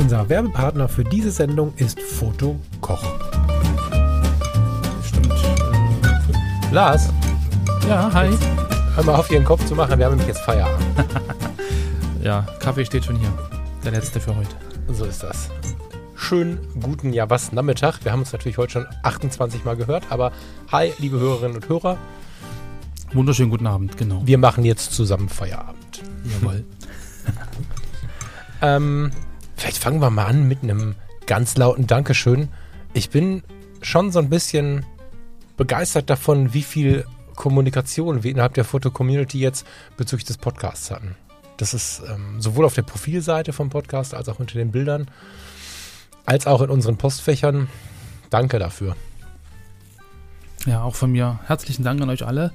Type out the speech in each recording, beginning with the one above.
Unser Werbepartner für diese Sendung ist Foto Koch. Stimmt. Lars, Ja, hi. hör mal auf, Ihren Kopf zu machen. Wir haben nämlich jetzt Feierabend. Ja, Kaffee steht schon hier. Der letzte für heute. So ist das. Schönen guten, ja was, Nachmittag. Wir haben uns natürlich heute schon 28 Mal gehört, aber hi, liebe Hörerinnen und Hörer. Wunderschönen guten Abend, genau. Wir machen jetzt zusammen Feierabend. Jawohl. Ähm, vielleicht fangen wir mal an mit einem ganz lauten Dankeschön. Ich bin schon so ein bisschen begeistert davon, wie viel Kommunikation wir innerhalb der Foto-Community jetzt bezüglich des Podcasts hatten. Das ist ähm, sowohl auf der Profilseite vom Podcast als auch unter den Bildern, als auch in unseren Postfächern. Danke dafür. Ja, auch von mir herzlichen Dank an euch alle.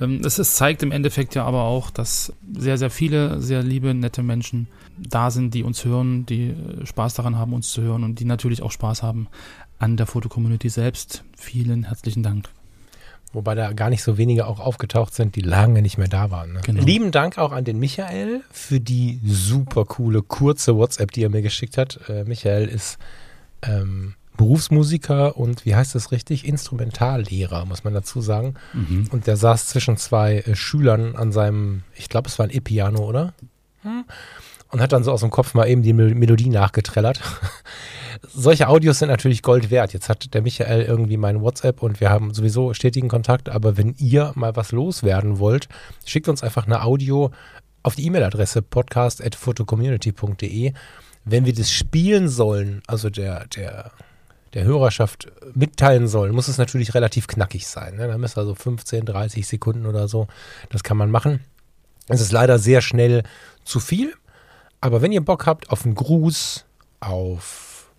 Ähm, Es ist, zeigt im Endeffekt ja aber auch, dass sehr, sehr viele sehr liebe, nette Menschen da sind, die uns hören, die äh, Spaß daran haben, uns zu hören und die natürlich auch Spaß haben an der Fotocommunity selbst. Vielen herzlichen Dank. Wobei da gar nicht so wenige auch aufgetaucht sind, die lange nicht mehr da waren. Ne? Genau. Lieben Dank auch an den Michael für die super coole, kurze WhatsApp, die er mir geschickt hat. Äh, Michael ist ähm, Berufsmusiker und wie heißt das richtig? Instrumentallehrer, muss man dazu sagen. Mhm. Und der saß zwischen zwei äh, Schülern an seinem, ich glaube, es war ein E-Piano, oder? Hm. Und hat dann so aus dem Kopf mal eben die Mel Melodie nachgetrellert. Solche Audios sind natürlich Gold wert. Jetzt hat der Michael irgendwie mein WhatsApp und wir haben sowieso stetigen Kontakt. Aber wenn ihr mal was loswerden wollt, schickt uns einfach eine Audio auf die E-Mail-Adresse podcast.photocommunity.de. Wenn wir das spielen sollen, also der, der, der Hörerschaft mitteilen sollen, muss es natürlich relativ knackig sein. Ne? Da müssen also 15, 30 Sekunden oder so. Das kann man machen. Es ist leider sehr schnell zu viel. Aber wenn ihr Bock habt auf einen Gruß, auf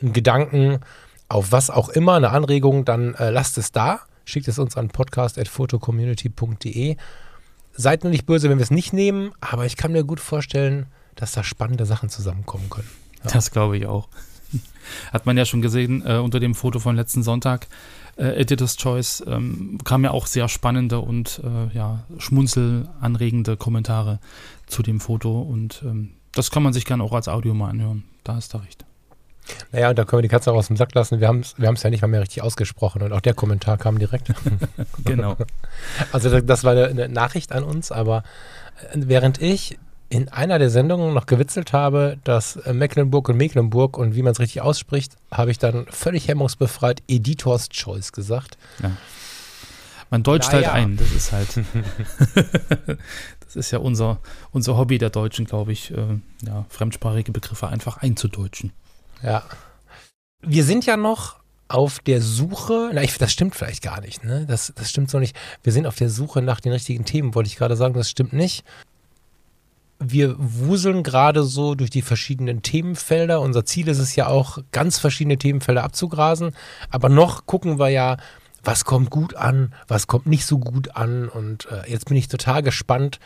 einen Gedanken, auf was auch immer, eine Anregung, dann äh, lasst es da. Schickt es uns an podcast.photocommunity.de. Seid nur nicht böse, wenn wir es nicht nehmen, aber ich kann mir gut vorstellen, dass da spannende Sachen zusammenkommen können. Ja. Das glaube ich auch. Hat man ja schon gesehen äh, unter dem Foto von letzten Sonntag. Äh, Editor's Choice ähm, kamen ja auch sehr spannende und äh, ja, schmunzelanregende Kommentare zu dem Foto und ähm, das kann man sich gerne auch als Audio mal anhören. Da hast du recht. Naja, und da können wir die Katze auch aus dem Sack lassen. Wir haben es wir haben's ja nicht mal mehr richtig ausgesprochen und auch der Kommentar kam direkt. Genau. Also das- das war eine, eine Nachricht an uns, aber äh, während ich in einer der Sendungen noch gewitzelt habe, dass äh, Mecklenburg und Mecklenburg und wie man es richtig ausspricht, habe ich dann völlig hemmungsbefreit Editors Choice gesagt. Man deutscht Naja. halt ein. Das ist halt. das ist ja unser, unser Hobby der Deutschen, glaube ich, äh, ja, fremdsprachige Begriffe einfach einzudeutschen. Ja. Wir sind ja noch auf der Suche, na, ich, das stimmt vielleicht gar nicht, ne? Das, das stimmt so nicht. Wir sind auf der Suche nach den richtigen Themen, wollte ich gerade sagen, das stimmt nicht. Wir wuseln gerade so durch die verschiedenen Themenfelder. Unser Ziel ist es ja auch, ganz verschiedene Themenfelder abzugrasen. Aber noch gucken wir ja, was kommt gut an, was kommt nicht so gut an. Und äh, jetzt bin ich total gespannt,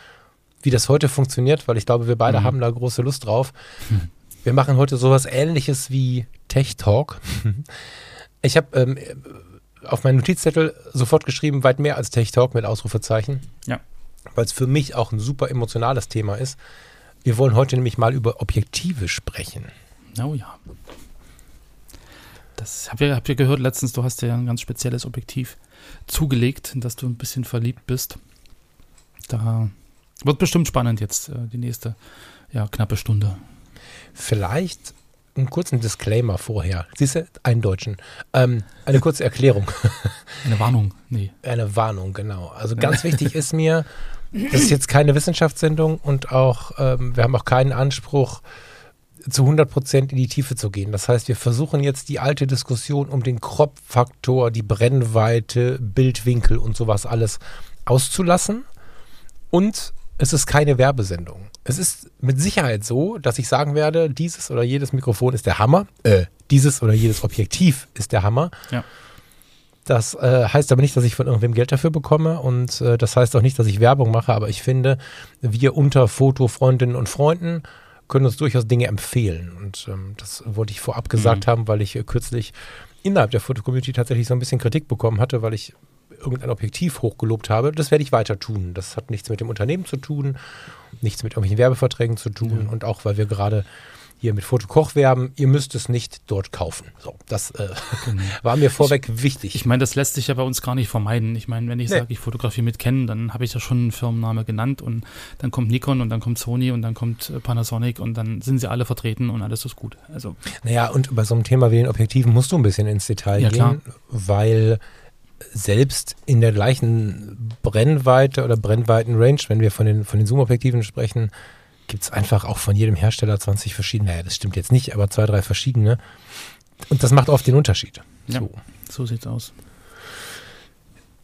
wie das heute funktioniert, weil ich glaube, wir beide Mhm. haben da große Lust drauf. Wir machen heute sowas ähnliches wie Tech Talk. Ich habe ähm, auf meinen Notizzettel sofort geschrieben, weit mehr als Tech Talk mit Ausrufezeichen. Ja. Weil es für mich auch ein super emotionales Thema ist. Wir wollen heute nämlich mal über Objektive sprechen. Oh ja. Das habt ihr, habt ihr gehört letztens, du hast dir ja ein ganz spezielles Objektiv zugelegt, in das du ein bisschen verliebt bist. Da wird bestimmt spannend jetzt, äh, die nächste ja, knappe Stunde. Vielleicht einen kurzen Disclaimer vorher. Siehst du, einen Deutschen. Ähm, eine kurze Erklärung. Eine Warnung, nee. Eine Warnung, genau. Also ganz wichtig ist mir, das ist jetzt keine Wissenschaftssendung und auch, ähm, wir haben auch keinen Anspruch, zu 100 Prozent in die Tiefe zu gehen. Das heißt, wir versuchen jetzt die alte Diskussion um den Crop-Faktor, die Brennweite, Bildwinkel und sowas alles auszulassen und es ist keine Werbesendung. Es ist mit Sicherheit so, dass ich sagen werde, dieses oder jedes Mikrofon ist der Hammer. Äh, dieses oder jedes Objektiv ist der Hammer. Ja. Das äh, heißt aber nicht, dass ich von irgendwem Geld dafür bekomme und äh, das heißt auch nicht, dass ich Werbung mache, aber ich finde, wir unter Fotofreundinnen und Freunden können uns durchaus Dinge empfehlen. Und ähm, das wollte ich vorab gesagt Mhm. haben, weil ich äh, kürzlich innerhalb der Fotocommunity tatsächlich so ein bisschen Kritik bekommen hatte, weil ich irgendein Objektiv hochgelobt habe. Das werde ich weiter tun. Das hat nichts mit dem Unternehmen zu tun, nichts mit irgendwelchen Werbeverträgen zu tun und auch, weil wir gerade hier mit Fotokoch werben, ihr müsst es nicht dort kaufen. So, das äh, war mir vorweg wichtig. Genau. Ich meine, das lässt sich ja bei uns gar nicht vermeiden. Ich meine, wenn ich Nee. sage, ich fotografiere mit Canon, dann habe ich ja schon einen Firmenname genannt und dann kommt Nikon und dann kommt Sony und dann kommt äh, Panasonic und dann sind sie alle vertreten und alles ist gut. Also Naja, und bei so einem Thema wie den Objektiven musst du ein bisschen ins Detail Ja, gehen, klar. weil selbst in der gleichen Brennweite oder Brennweiten-Range, wenn wir von den, von den Zoom-Objektiven sprechen, gibt es einfach auch von jedem Hersteller 20 verschiedene. Naja, das stimmt jetzt nicht, aber zwei, drei verschiedene. Und das macht oft den Unterschied. Ja. So. so sieht's aus.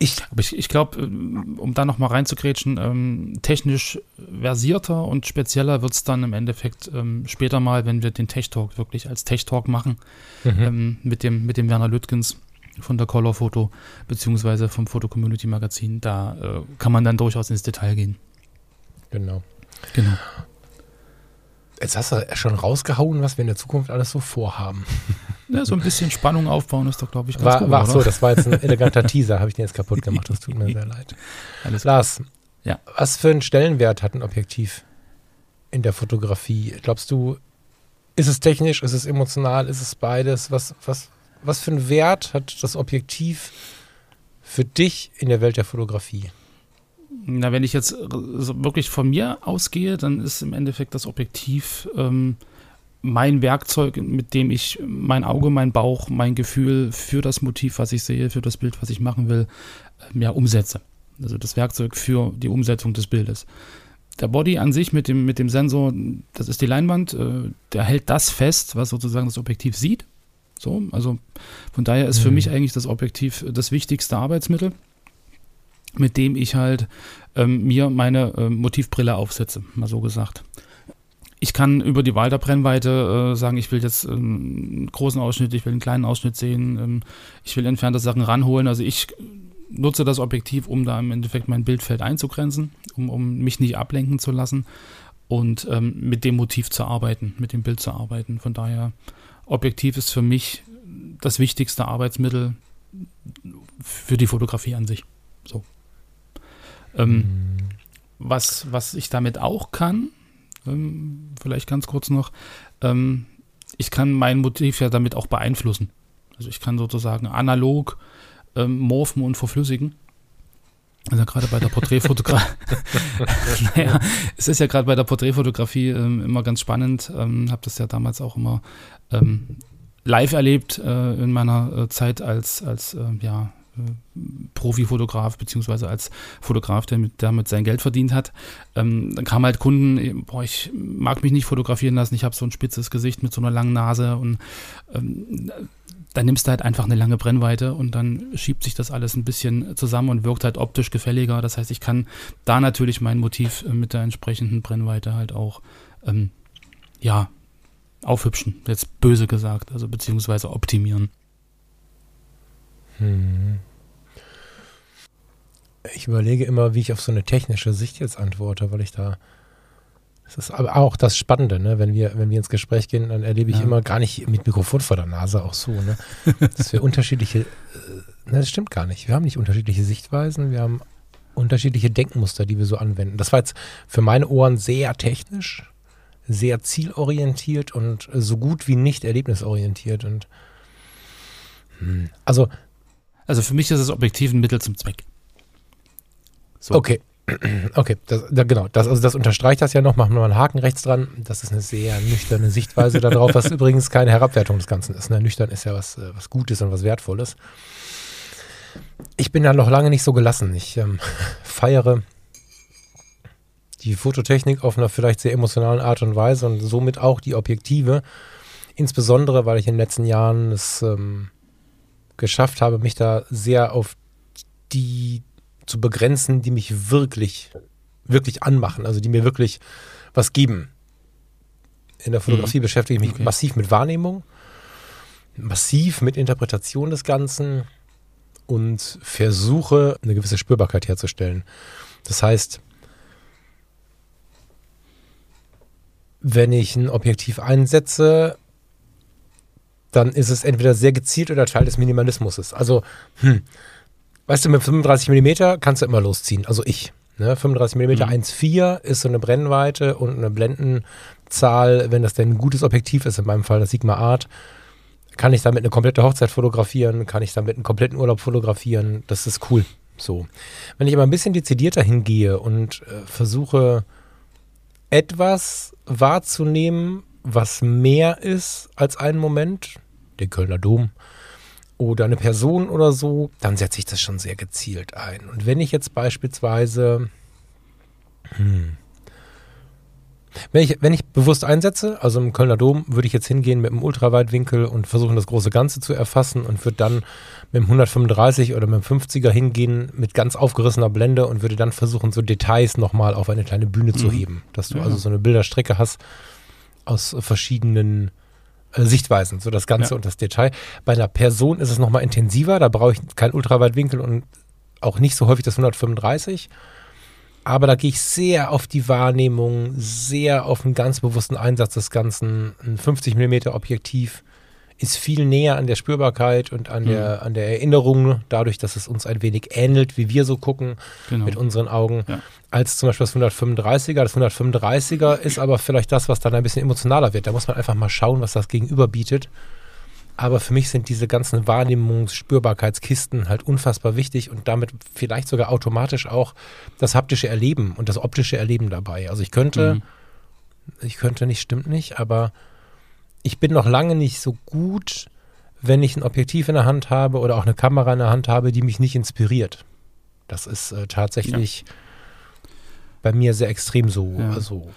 Ich, Aber ich, ich glaube, um da nochmal reinzugrätschen, ähm, technisch versierter und spezieller wird es dann im Endeffekt ähm, später mal, wenn wir den Tech Talk wirklich als Tech Talk machen, mhm. ähm, mit, dem, mit dem Werner Lüttgens von der Color Photo, beziehungsweise vom Foto Community Magazin. Da äh, kann man dann durchaus ins Detail gehen. genau. Genau. Jetzt hast du schon rausgehauen, was wir in der Zukunft alles so vorhaben. Ja, so ein bisschen Spannung aufbauen ist doch, glaube ich, ganz War, gut, war, oder? so, das war jetzt ein eleganter Teaser, habe ich den jetzt kaputt gemacht. Das tut mir sehr leid. Alles Lars, Ja. was für einen Stellenwert hat ein Objektiv in der Fotografie? Glaubst du, ist es technisch, ist es emotional, ist es beides? Was, was, was für einen Wert hat das Objektiv für dich in der Welt der Fotografie? Na, wenn ich jetzt äh, wirklich von mir ausgehe, dann ist im Endeffekt das Objektiv ähm, mein Werkzeug, mit dem ich mein Auge, mein Bauch, mein Gefühl für das Motiv, was ich sehe, für das Bild, was ich machen will, ähm, ja, umsetze. Also das Werkzeug für die Umsetzung des Bildes. Der Body an sich mit dem, mit dem Sensor, das ist die Leinwand, äh, der hält das fest, was sozusagen das Objektiv sieht. So, also von daher ist für Mhm. mich eigentlich das Objektiv das wichtigste Arbeitsmittel mit dem ich halt ähm, mir meine ähm, Motivbrille aufsetze, mal so gesagt. Ich kann über die Wahl der Brennweite äh, sagen, ich will jetzt ähm, einen großen Ausschnitt, ich will einen kleinen Ausschnitt sehen, ähm, ich will entfernte Sachen ranholen. Also ich nutze das Objektiv, um da im Endeffekt mein Bildfeld einzugrenzen, um, um mich nicht ablenken zu lassen und ähm, mit dem Motiv zu arbeiten, mit dem Bild zu arbeiten. Von daher, Objektiv ist für mich das wichtigste Arbeitsmittel für die Fotografie an sich. So. Ähm, was, was ich damit auch kann, ähm, vielleicht ganz kurz noch, ähm, ich kann mein Motiv ja damit auch beeinflussen. Also ich kann sozusagen analog ähm, morphen und verflüssigen. Also gerade bei der Porträtfotografie, naja, es ist ja gerade bei der Porträtfotografie ähm, immer ganz spannend. Ähm, habe das ja damals auch immer ähm, live erlebt äh, in meiner äh, Zeit als, als äh, ja, Profifotograf, beziehungsweise als Fotograf, der mit, damit sein Geld verdient hat. Ähm, dann kamen halt Kunden, eh, boah, ich mag mich nicht fotografieren lassen, ich habe so ein spitzes Gesicht mit so einer langen Nase und ähm, dann nimmst du halt einfach eine lange Brennweite und dann schiebt sich das alles ein bisschen zusammen und wirkt halt optisch gefälliger. Das heißt, ich kann da natürlich mein Motiv äh, mit der entsprechenden Brennweite halt auch, ähm, ja, aufhübschen, jetzt böse gesagt, also beziehungsweise optimieren. Hm. Ich überlege immer, wie ich auf so eine technische Sicht jetzt antworte, weil ich da. Das ist aber auch das Spannende, ne? Wenn wir, wenn wir ins Gespräch gehen, dann erlebe ich Ja. immer gar nicht mit Mikrofon vor der Nase auch so, ne? Dass wir unterschiedliche, äh, ne, das stimmt gar nicht. Wir haben nicht unterschiedliche Sichtweisen, wir haben unterschiedliche Denkmuster, die wir so anwenden. Das war jetzt für meine Ohren sehr technisch, sehr zielorientiert und so gut wie nicht erlebnisorientiert. Und hm, also Also für mich ist das Objektiv ein Mittel zum Zweck. So. Okay. Okay, das, da, genau. Das, also das unterstreicht das ja noch. Machen wir mal einen Haken rechts dran. Das ist eine sehr nüchterne Sichtweise darauf, was übrigens keine Herabwertung des Ganzen ist. Ne? Nüchtern ist ja was, äh, was Gutes und was Wertvolles. Ich bin da noch lange nicht so gelassen. Ich ähm, feiere die Fototechnik auf einer vielleicht sehr emotionalen Art und Weise und somit auch die Objektive. Insbesondere, weil ich in den letzten Jahren es ähm, geschafft habe, mich da sehr auf die zu begrenzen, die mich wirklich, wirklich anmachen, also die mir wirklich was geben. In der Fotografie beschäftige ich mich Okay. massiv mit Wahrnehmung, massiv mit Interpretation des Ganzen und versuche eine gewisse Spürbarkeit herzustellen. Das heißt, wenn ich ein Objektiv einsetze, dann ist es entweder sehr gezielt oder Teil des Minimalismus. Also, hm, weißt du, mit 35 mm kannst du immer losziehen. Also ich. Ne? 35 mm Mhm. 1,4 ist so eine Brennweite und eine Blendenzahl, wenn das denn ein gutes Objektiv ist, in meinem Fall das Sigma Art, kann ich damit eine komplette Hochzeit fotografieren, kann ich damit einen kompletten Urlaub fotografieren. Das ist cool. So. Wenn ich aber ein bisschen dezidierter hingehe und äh, versuche, etwas wahrzunehmen, was mehr ist als einen Moment, den Kölner Dom oder eine Person oder so, dann setze ich das schon sehr gezielt ein. Und wenn ich jetzt beispielsweise, hm, wenn ich, wenn ich bewusst einsetze, also im Kölner Dom, würde ich jetzt hingehen mit einem Ultraweitwinkel und versuchen, das große Ganze zu erfassen und würde dann mit dem 135 oder mit dem 50er hingehen mit ganz aufgerissener Blende und würde dann versuchen, so Details nochmal auf eine kleine Bühne zu Mhm. heben. Dass du Ja. also so eine Bilderstrecke hast aus verschiedenen Sichtweisen, so das Ganze Ja. und das Detail. Bei einer Person ist es nochmal intensiver, da brauche ich keinen Ultraweitwinkel und auch nicht so häufig das 135. Aber da gehe ich sehr auf die Wahrnehmung, sehr auf einen ganz bewussten Einsatz des Ganzen. Ein 50 mm Objektiv ist viel näher an der Spürbarkeit und an, der, an der Erinnerung, dadurch, dass es uns ein wenig ähnelt, wie wir so gucken Genau. mit unseren Augen, Ja. als zum Beispiel das 135er. Das 135er ist aber vielleicht das, was dann ein bisschen emotionaler wird. Da muss man einfach mal schauen, was das Gegenüber bietet. Aber für mich sind diese ganzen Wahrnehmungs-Spürbarkeitskisten halt unfassbar wichtig und damit vielleicht sogar automatisch auch das haptische Erleben und das optische Erleben dabei. Also ich könnte, Mhm. ich könnte nicht, stimmt nicht, aber ich bin noch lange nicht so gut, wenn ich ein Objektiv in der Hand habe oder auch eine Kamera in der Hand habe, die mich nicht inspiriert. Das ist äh, tatsächlich bei mir sehr extrem so. Ja. Also,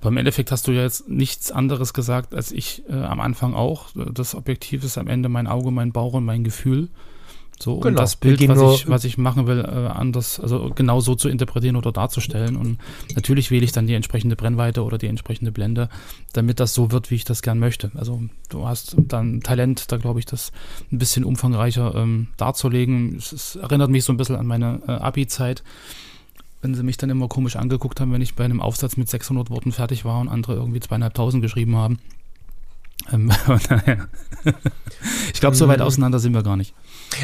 Aber im Endeffekt hast du ja jetzt nichts anderes gesagt, als ich äh, am Anfang auch. Das Objektiv ist am Ende mein Auge, mein Bauch und mein Gefühl. So, um Genau. das Wir Bild, was ich, was ich machen will, äh, anders, also genau so zu interpretieren oder darzustellen. Und natürlich wähle ich dann die entsprechende Brennweite oder die entsprechende Blende, damit das so wird, wie ich das gern möchte. Also du hast dann Talent, da glaube ich, das ein bisschen umfangreicher ähm, darzulegen. Es, es erinnert mich so ein bisschen an meine äh, Abi-Zeit wenn sie mich dann immer komisch angeguckt haben, wenn ich bei einem Aufsatz mit 600 Worten fertig war und andere irgendwie zweieinhalbtausend geschrieben haben. Ähm, ich glaube, so weit auseinander sind wir gar nicht.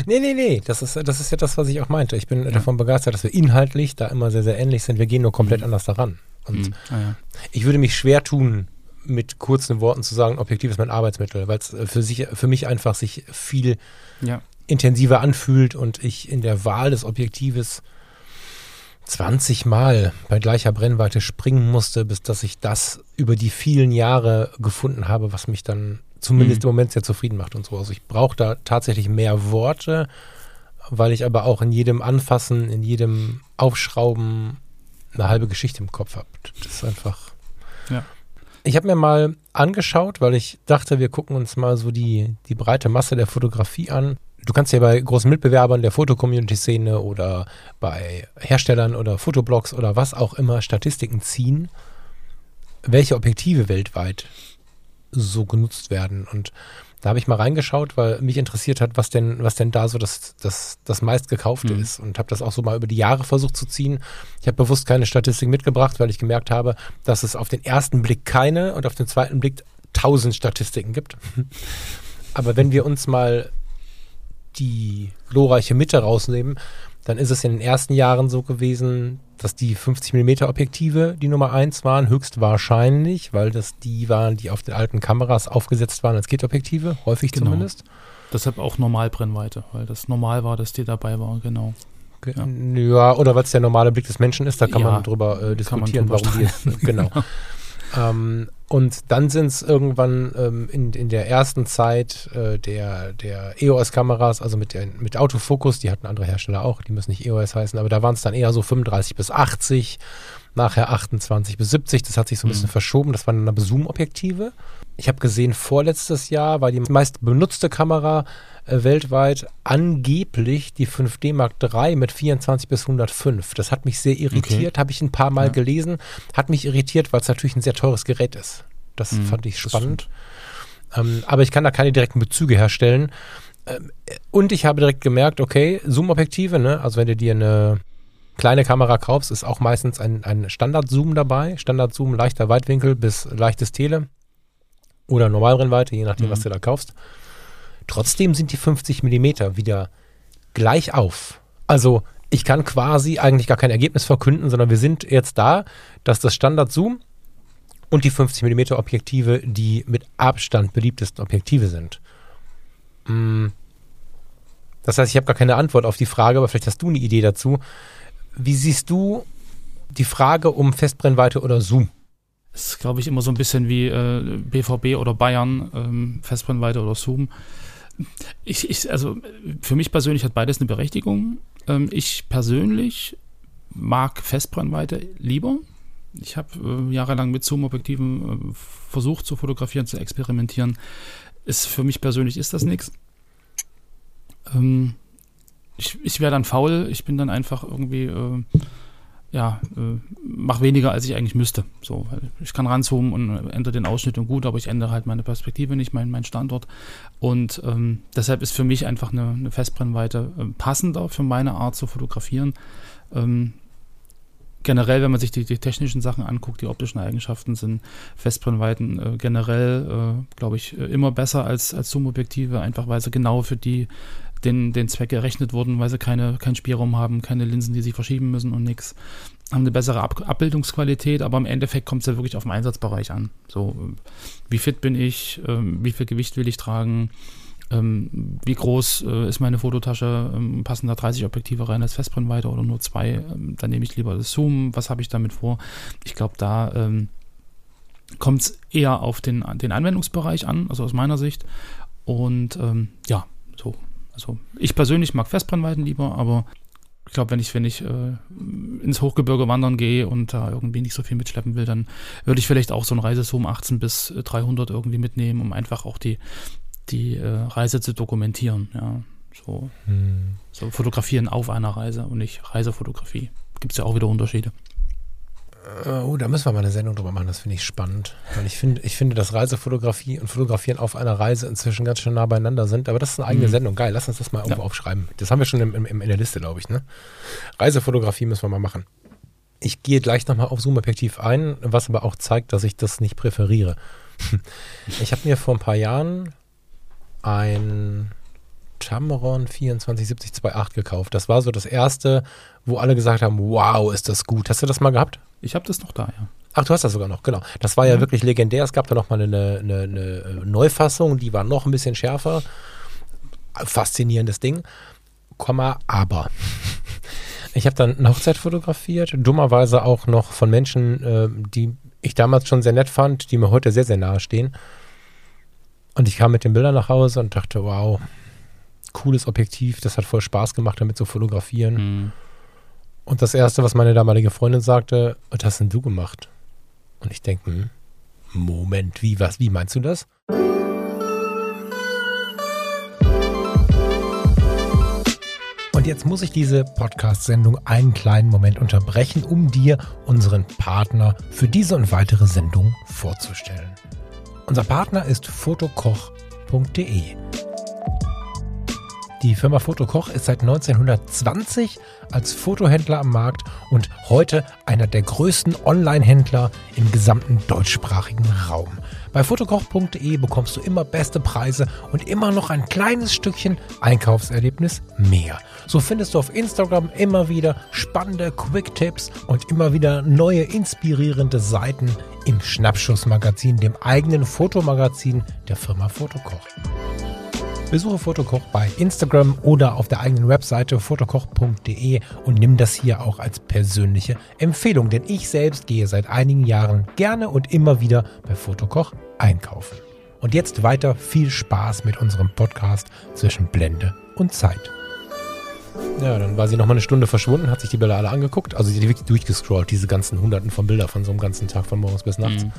Nee, nee, nee, das ist, das ist ja das, was ich auch meinte. Ich bin davon begeistert, dass wir inhaltlich da immer sehr, sehr ähnlich sind. Wir gehen nur komplett anders daran. Und Mhm. Ah, ja. ich würde mich schwer tun, mit kurzen Worten zu sagen, Objektiv ist mein Arbeitsmittel, weil es für, sich, für mich einfach sich viel ja. intensiver anfühlt und ich in der Wahl des Objektives 20 Mal bei gleicher Brennweite springen musste, bis dass ich das über die vielen Jahre gefunden habe, was mich dann zumindest Mhm. im Moment sehr zufrieden macht und so. Also ich brauche da tatsächlich mehr Worte, weil ich aber auch in jedem Anfassen, in jedem Aufschrauben eine halbe Geschichte im Kopf habe. Das ist einfach. Ja. Ich habe mir mal angeschaut, weil ich dachte, wir gucken uns mal so die, die breite Masse der Fotografie an. Du kannst ja bei großen Mitbewerbern der Fotocommunity-Szene oder bei Herstellern oder Fotoblogs oder was auch immer Statistiken ziehen, welche Objektive weltweit so genutzt werden. Und da habe ich mal reingeschaut, weil mich interessiert hat, was denn, was denn da so das, das, das meistgekaufte Mhm. ist. Und habe das auch so mal über die Jahre versucht zu ziehen. Ich habe bewusst keine Statistik mitgebracht, weil ich gemerkt habe, dass es auf den ersten Blick keine und auf den zweiten Blick tausend Statistiken gibt. Aber wenn wir uns mal die glorreiche Mitte rausnehmen, dann ist es in den ersten Jahren so gewesen, dass die 50 mm Objektive die Nummer eins waren, höchstwahrscheinlich, weil das die waren, die auf den alten Kameras aufgesetzt waren als Kit-Objektive, häufig Genau. zumindest. Deshalb auch Normalbrennweite, weil das normal war, dass die dabei war, genau. Ge- Ja. Ja, oder weil es der normale Blick des Menschen ist, da kann Ja, man drüber äh, kann man diskutieren, drüber warum die jetzt, genau. ähm, und dann sind es irgendwann ähm, in, in der ersten Zeit äh, der, der EOS-Kameras, also mit, der, mit Autofokus, die hatten andere Hersteller auch, die müssen nicht EOS heißen, aber da waren es dann eher so 35 bis 80 nachher 28 bis 70. Das hat sich so ein bisschen Mhm. verschoben. Das waren dann aber Zoom-Objektive. Ich habe gesehen, vorletztes Jahr war die meist benutzte Kamera äh, weltweit angeblich die 5D Mark III mit 24 bis 105. Das hat mich sehr irritiert, habe ich ein paar Mal Ja. gelesen. Hat mich irritiert, weil es natürlich ein sehr teures Gerät ist. Das Mhm, fand ich spannend. Ähm, aber ich kann da keine direkten Bezüge herstellen. Ähm, äh, und ich habe direkt gemerkt, okay, Zoom-Objektive, ne? also wenn du dir eine kleine Kamera kaufst, ist auch meistens ein, ein Standard-Zoom dabei. Standard-Zoom, leichter Weitwinkel bis leichtes Tele oder Normalbrennweite, je nachdem, Mhm. was du da kaufst. Trotzdem sind die 50 Millimeter wieder gleich auf. Also ich kann quasi eigentlich gar kein Ergebnis verkünden, sondern wir sind jetzt da, dass das Standard-Zoom und die 50 Millimeter Objektive die mit Abstand beliebtesten Objektive sind. Mm. Das heißt, ich habe gar keine Antwort auf die Frage, aber vielleicht hast du eine Idee dazu. Wie siehst du die Frage um Festbrennweite oder Zoom? Ist, glaube ich, immer so ein bisschen wie äh, BVB oder Bayern, ähm, Festbrennweite oder Zoom. Ich, ich, also für mich persönlich hat beides eine Berechtigung. Ähm, ich persönlich mag Festbrennweite lieber. Ich habe äh, jahrelang mit Zoom-Objektiven äh, versucht zu fotografieren, zu experimentieren. Ist für mich persönlich ist das nichts. Ähm, ich ich wäre dann faul. Ich bin dann einfach irgendwie äh, ja, äh, mach weniger, als ich eigentlich müsste. So, ich kann ranzoomen und ändere den Ausschnitt und gut, aber ich ändere halt meine Perspektive nicht, meinen mein Standort. Und ähm, deshalb ist für mich einfach eine, eine Festbrennweite äh, passender für meine Art zu fotografieren. Ähm, generell, wenn man sich die, die technischen Sachen anguckt, die optischen Eigenschaften sind Festbrennweiten äh, generell, äh, glaube ich, äh, immer besser als, als Zoom-Objektive, einfach weil sie genau für die den, den Zweck errechnet wurden, weil sie keine, keinen Spielraum haben, keine Linsen, die sich verschieben müssen und nichts. Haben eine bessere Ab Abbildungsqualität, aber im Endeffekt kommt es ja wirklich auf den Einsatzbereich an. So, wie fit bin ich, ähm, wie viel Gewicht will ich tragen, ähm, wie groß äh, ist meine Fototasche, ähm, passen da 30 Objektive rein als Festbrennweite oder nur zwei, ähm, dann nehme ich lieber das Zoom, was habe ich damit vor? Ich glaube, da ähm, kommt es eher auf den, den Anwendungsbereich an, also aus meiner Sicht. Und ähm, ja. Also ich persönlich mag Festbrennweiten lieber, aber ich glaube, wenn ich, wenn ich äh, ins Hochgebirge wandern gehe und da irgendwie nicht so viel mitschleppen will, dann würde ich vielleicht auch so ein Reisezoom 18 bis 300 irgendwie mitnehmen, um einfach auch die, die äh, Reise zu dokumentieren. Ja, so, so fotografieren auf einer Reise und nicht Reisefotografie. Gibt es ja auch wieder Unterschiede. Äh, Oh, da müssen wir mal eine Sendung drüber machen, das finde ich spannend. Weil ich finde, ich finde, dass Reisefotografie und Fotografieren auf einer Reise inzwischen ganz schön nah beieinander sind. Aber das ist eine eigene Mhm. Sendung. Geil, lass uns das mal irgendwo Ja. aufschreiben. Das haben wir schon im, im, in der Liste, glaube ich. Ne? Reisefotografie müssen wir mal machen. Ich gehe gleich nochmal auf Zoom-Objektiv ein, was aber auch zeigt, dass ich das nicht präferiere. Ich habe mir vor ein paar Jahren ein Tamron 247028 gekauft. Das war so das erste, wo alle gesagt haben, wow, ist das gut. Hast du das mal gehabt? Ich habe das noch da, ja. Ach, du hast das sogar noch, genau. Das war ja Mhm. wirklich legendär. Es gab da noch mal eine, eine, eine Neufassung, die war noch ein bisschen schärfer. Faszinierendes Ding. Komma, aber. Ich habe dann eine Hochzeit fotografiert, dummerweise auch noch von Menschen, äh, die ich damals schon sehr nett fand, die mir heute sehr, sehr nahe stehen. Und ich kam mit den Bildern nach Hause und dachte, wow, cooles Objektiv, das hat voll Spaß gemacht, damit zu fotografieren. Mhm. Und das Erste, was meine damalige Freundin sagte, was hast denn du gemacht? Und ich denke, hm, Moment, wie, was, wie meinst du das? Und jetzt muss ich diese Podcast-Sendung einen kleinen Moment unterbrechen, um dir unseren Partner für diese und weitere Sendung vorzustellen. Unser Partner ist fotokoch.de. Die Firma Fotokoch ist seit 1920 als Fotohändler am Markt und heute einer der größten Online-Händler im gesamten deutschsprachigen Raum. Bei fotokoch.de bekommst du immer beste Preise und immer noch ein kleines Stückchen Einkaufserlebnis mehr. So findest du auf Instagram immer wieder spannende Quick-Tipps und immer wieder neue inspirierende Seiten im Schnappschuss-Magazin, dem eigenen Fotomagazin der Firma Fotokoch. Besuche Fotokoch bei Instagram oder auf der eigenen Webseite fotokoch.de und nimm das hier auch als persönliche Empfehlung, denn ich selbst gehe seit einigen Jahren gerne und immer wieder bei Fotokoch einkaufen. Und jetzt weiter viel Spaß mit unserem Podcast zwischen Blende und Zeit. Ja, dann war sie nochmal eine Stunde verschwunden, hat sich die Bilder alle angeguckt. Also sie hat wirklich durchgescrollt, diese ganzen Hunderten von Bildern von so einem ganzen Tag, von morgens bis nachts. Mhm.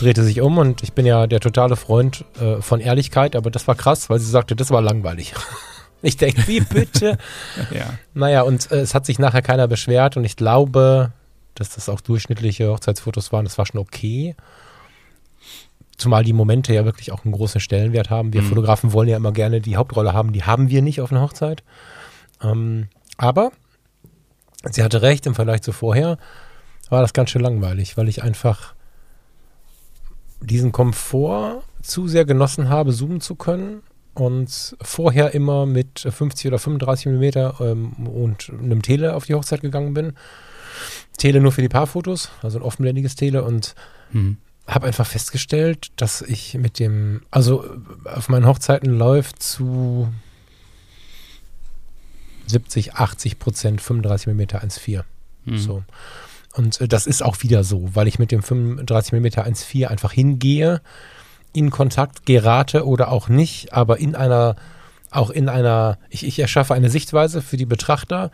Drehte sich um und ich bin ja der totale Freund äh, von Ehrlichkeit, aber das war krass, weil sie sagte, das war langweilig. ich denke, wie bitte? Ja. naja, und äh, es hat sich nachher keiner beschwert und ich glaube, dass das auch durchschnittliche Hochzeitsfotos waren. Das war schon okay. Zumal die Momente ja wirklich auch einen großen Stellenwert haben. Wir Mhm. Fotografen wollen ja immer gerne die Hauptrolle haben. Die haben wir nicht auf einer Hochzeit. Ähm, aber sie hatte recht, im Vergleich zu vorher war das ganz schön langweilig, weil ich einfach diesen Komfort zu sehr genossen habe, zoomen zu können und vorher immer mit 50 oder 35 Millimeter ähm, und einem Tele auf die Hochzeit gegangen bin. Tele nur für die Paarfotos, also ein offenblendiges Tele und Mhm. habe einfach festgestellt, dass ich mit dem, also äh, auf meinen Hochzeiten läuft zu 70, 80 Prozent 35 mm 1.4. Mhm. So. Und äh, das ist auch wieder so, weil ich mit dem 35 mm 1.4 einfach hingehe, in Kontakt gerate oder auch nicht, aber in einer, auch in einer, ich, ich erschaffe eine Sichtweise für die Betrachter,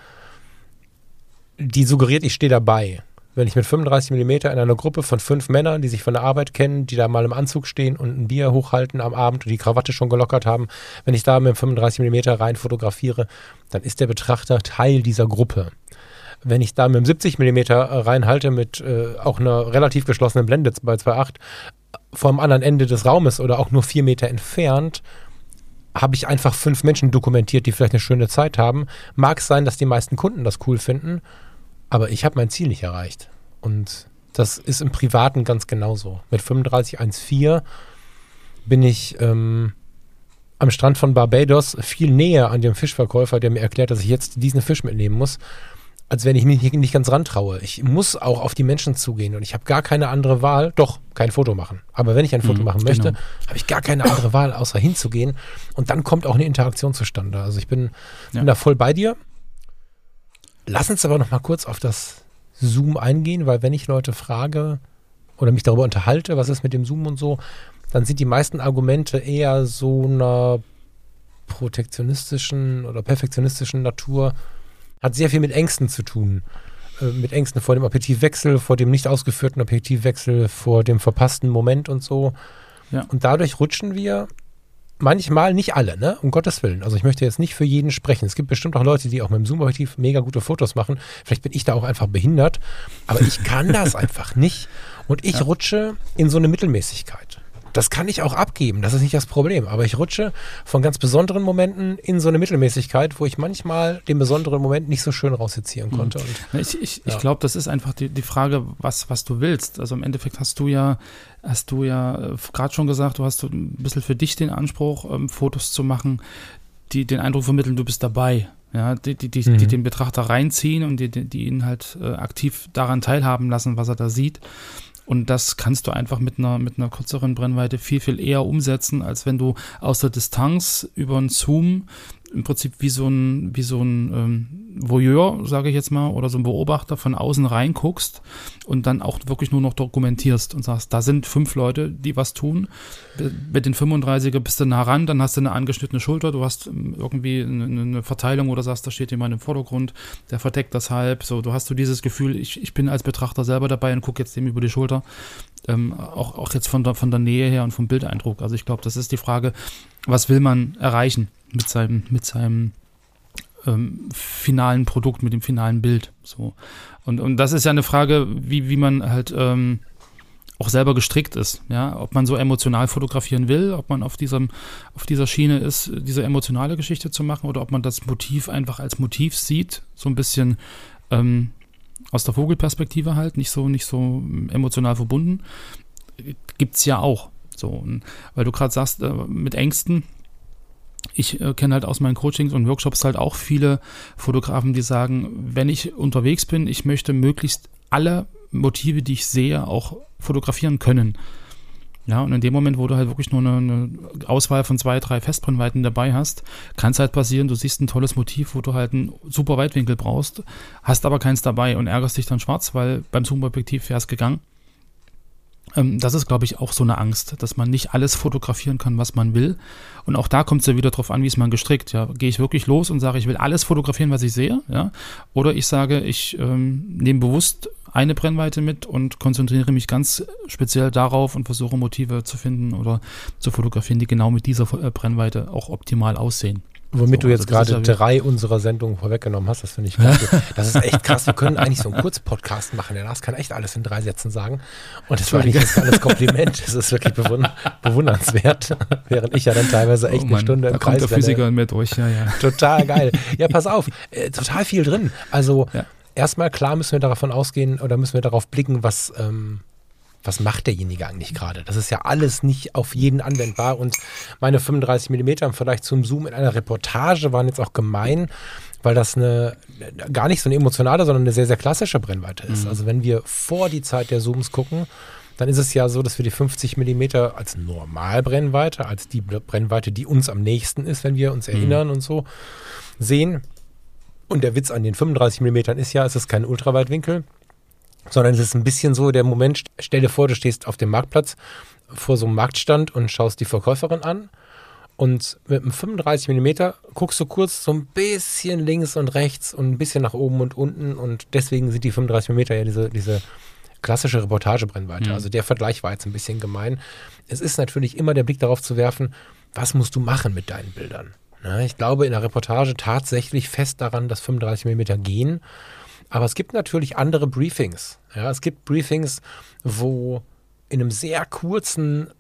die suggeriert, ich stehe dabei. Wenn ich mit 35 mm in einer Gruppe von fünf Männern, die sich von der Arbeit kennen, die da mal im Anzug stehen und ein Bier hochhalten am Abend und die Krawatte schon gelockert haben, wenn ich da mit 35 mm rein fotografiere, dann ist der Betrachter Teil dieser Gruppe. Wenn ich da mit dem 70 mm reinhalte mit äh, auch einer relativ geschlossenen Blende bei 2.8 vom anderen Ende des Raumes oder auch nur vier Meter entfernt, habe ich einfach fünf Menschen dokumentiert, die vielleicht eine schöne Zeit haben. Mag sein, dass die meisten Kunden das cool finden, aber ich habe mein Ziel nicht erreicht. Und das ist im Privaten ganz genauso. Mit 3514 bin ich ähm, am Strand von Barbados viel näher an dem Fischverkäufer, der mir erklärt, dass ich jetzt diesen Fisch mitnehmen muss, als wenn ich mich nicht, nicht ganz rantraue. Ich muss auch auf die Menschen zugehen und ich habe gar keine andere Wahl. Doch, kein Foto machen. Aber wenn ich ein Foto Mhm, machen möchte, genau. habe ich gar keine andere Wahl, außer hinzugehen. Und dann kommt auch eine Interaktion zustande. Also ich bin, Ja. bin da voll bei dir. Lass uns aber noch mal kurz auf das Zoom eingehen, weil wenn ich Leute frage oder mich darüber unterhalte, was ist mit dem Zoom und so, dann sind die meisten Argumente eher so einer protektionistischen oder perfektionistischen Natur. Hat sehr viel mit Ängsten zu tun. Äh, mit Ängsten vor dem Objektivwechsel, vor dem nicht ausgeführten Objektivwechsel, vor dem verpassten Moment und so. Ja. Und dadurch rutschen wir manchmal, nicht alle, ne? Um Gottes Willen. Also ich möchte jetzt nicht für jeden sprechen. Es gibt bestimmt auch Leute, die auch mit dem Zoom-Objektiv mega gute Fotos machen. Vielleicht bin ich da auch einfach behindert, aber ich kann das einfach nicht. Und ich Ja. rutsche in so eine Mittelmäßigkeit. Das kann ich auch abgeben, das ist nicht das Problem. Aber ich rutsche von ganz besonderen Momenten in so eine Mittelmäßigkeit, wo ich manchmal den besonderen Moment nicht so schön raussezieren Mhm. konnte. Na, Ich, ich, Ja. ich glaube, das ist einfach die, die Frage, was, was du willst. Also im Endeffekt hast du ja, hast du ja äh, gerade schon gesagt, du hast ein bisschen für dich den Anspruch, ähm, Fotos zu machen, die den Eindruck vermitteln, du bist dabei. Ja, die, die, die, Mhm. die den Betrachter reinziehen und die, die, die ihn halt äh, aktiv daran teilhaben lassen, was er da sieht. Und das kannst du einfach mit einer, mit einer kürzeren Brennweite viel, viel eher umsetzen, als wenn du aus der Distanz über einen Zoom im Prinzip wie so ein, wie so ein ähm, Voyeur, sage ich jetzt mal, oder so ein Beobachter von außen reinguckst und dann auch wirklich nur noch dokumentierst und sagst, da sind fünf Leute, die was tun. Mit den 35er bist du nah ran, dann hast du eine angeschnittene Schulter, du hast ähm, irgendwie eine, Verteilung oder sagst, da steht jemand im Vordergrund, der verdeckt das halb. So, du hast du dieses Gefühl, ich, ich bin als Betrachter selber dabei und gucke jetzt dem über die Schulter. Ähm, auch, auch jetzt von der, von der Nähe her und vom Bildeindruck. Also ich glaube, das ist die Frage, was will man erreichen mit seinem, mit seinem ähm, finalen Produkt, mit dem finalen Bild. So. Und, und das ist ja eine Frage, wie, wie man halt ähm, auch selber gestrickt ist, ja, ob man so emotional fotografieren will, ob man auf diesem, auf dieser Schiene ist, diese emotionale Geschichte zu machen, oder ob man das Motiv einfach als Motiv sieht, so ein bisschen ähm, aus der Vogelperspektive halt, nicht so, nicht so emotional verbunden. Gibt's ja auch. So, weil du gerade sagst, äh, mit Ängsten, ich äh, kenne halt aus meinen Coachings und Workshops halt auch viele Fotografen, die sagen, wenn ich unterwegs bin, ich möchte möglichst alle Motive, die ich sehe, auch fotografieren können. Ja, und in dem Moment, wo du halt wirklich nur eine, eine Auswahl von zwei, drei Festbrennweiten dabei hast, kann es halt passieren, du siehst ein tolles Motiv, wo du halt einen super Weitwinkel brauchst, hast aber keins dabei und ärgerst dich dann schwarz, weil beim Zoom-Objektiv wäre es gegangen. Ähm, das ist, glaube ich, auch so eine Angst, dass man nicht alles fotografieren kann, was man will. Und auch da kommt es ja wieder darauf an, wie ist man gestrickt. Ja, gehe ich wirklich los und sage, ich will alles fotografieren, was ich sehe, ja? Oder ich sage, ich ähm, nehme bewusst eine Brennweite mit und konzentriere mich ganz speziell darauf und versuche Motive zu finden oder zu fotografieren, die genau mit dieser äh, Brennweite auch optimal aussehen. Womit So, du jetzt also das gerade drei unserer Sendungen vorweggenommen hast, das finde ich klasse. Das ist echt krass. Wir können eigentlich so einen Kurzpodcast machen. Der Lars kann echt alles in drei Sätzen sagen. Und das war eigentlich jetzt alles Kompliment. Das ist wirklich bewund bewundernswert. Während ich ja dann teilweise echt Oh eine Mann, Stunde da im kommt Kreis der. Physiker mir durch, ja, ja. Total geil. Ja, pass auf. Äh, total viel drin. Also Ja. erstmal klar müssen wir davon ausgehen oder müssen wir darauf blicken, was, ähm, was macht derjenige eigentlich gerade. Das ist ja alles nicht auf jeden anwendbar. Und meine 35 mm Vergleich zum Zoom in einer Reportage waren jetzt auch gemein, weil das eine gar nicht so eine emotionale, sondern eine sehr, sehr klassische Brennweite ist. Also wenn wir vor die Zeit der Zooms gucken, dann ist es ja so, dass wir die 50 mm als Normalbrennweite, als die Brennweite, die uns am nächsten ist, wenn wir uns erinnern und so, sehen. Und der Witz an den 35 mm ist ja, es ist kein Ultraweitwinkel, sondern es ist ein bisschen so der Moment, stell dir vor, du stehst auf dem Marktplatz vor so einem Marktstand und schaust die Verkäuferin an und mit einem 35 mm guckst du kurz so ein bisschen links und rechts und ein bisschen nach oben und unten und deswegen sind die 35 mm ja diese, diese klassische Reportagebrennweite. Mhm. Also der Vergleich war jetzt ein bisschen gemein. Es ist natürlich immer der Blick darauf zu werfen, was musst du machen mit deinen Bildern. Ja, ich glaube in der Reportage tatsächlich fest daran, dass 35 mm gehen. Aber es gibt natürlich andere Briefings. Ja, es gibt Briefings, wo in einem sehr kurzen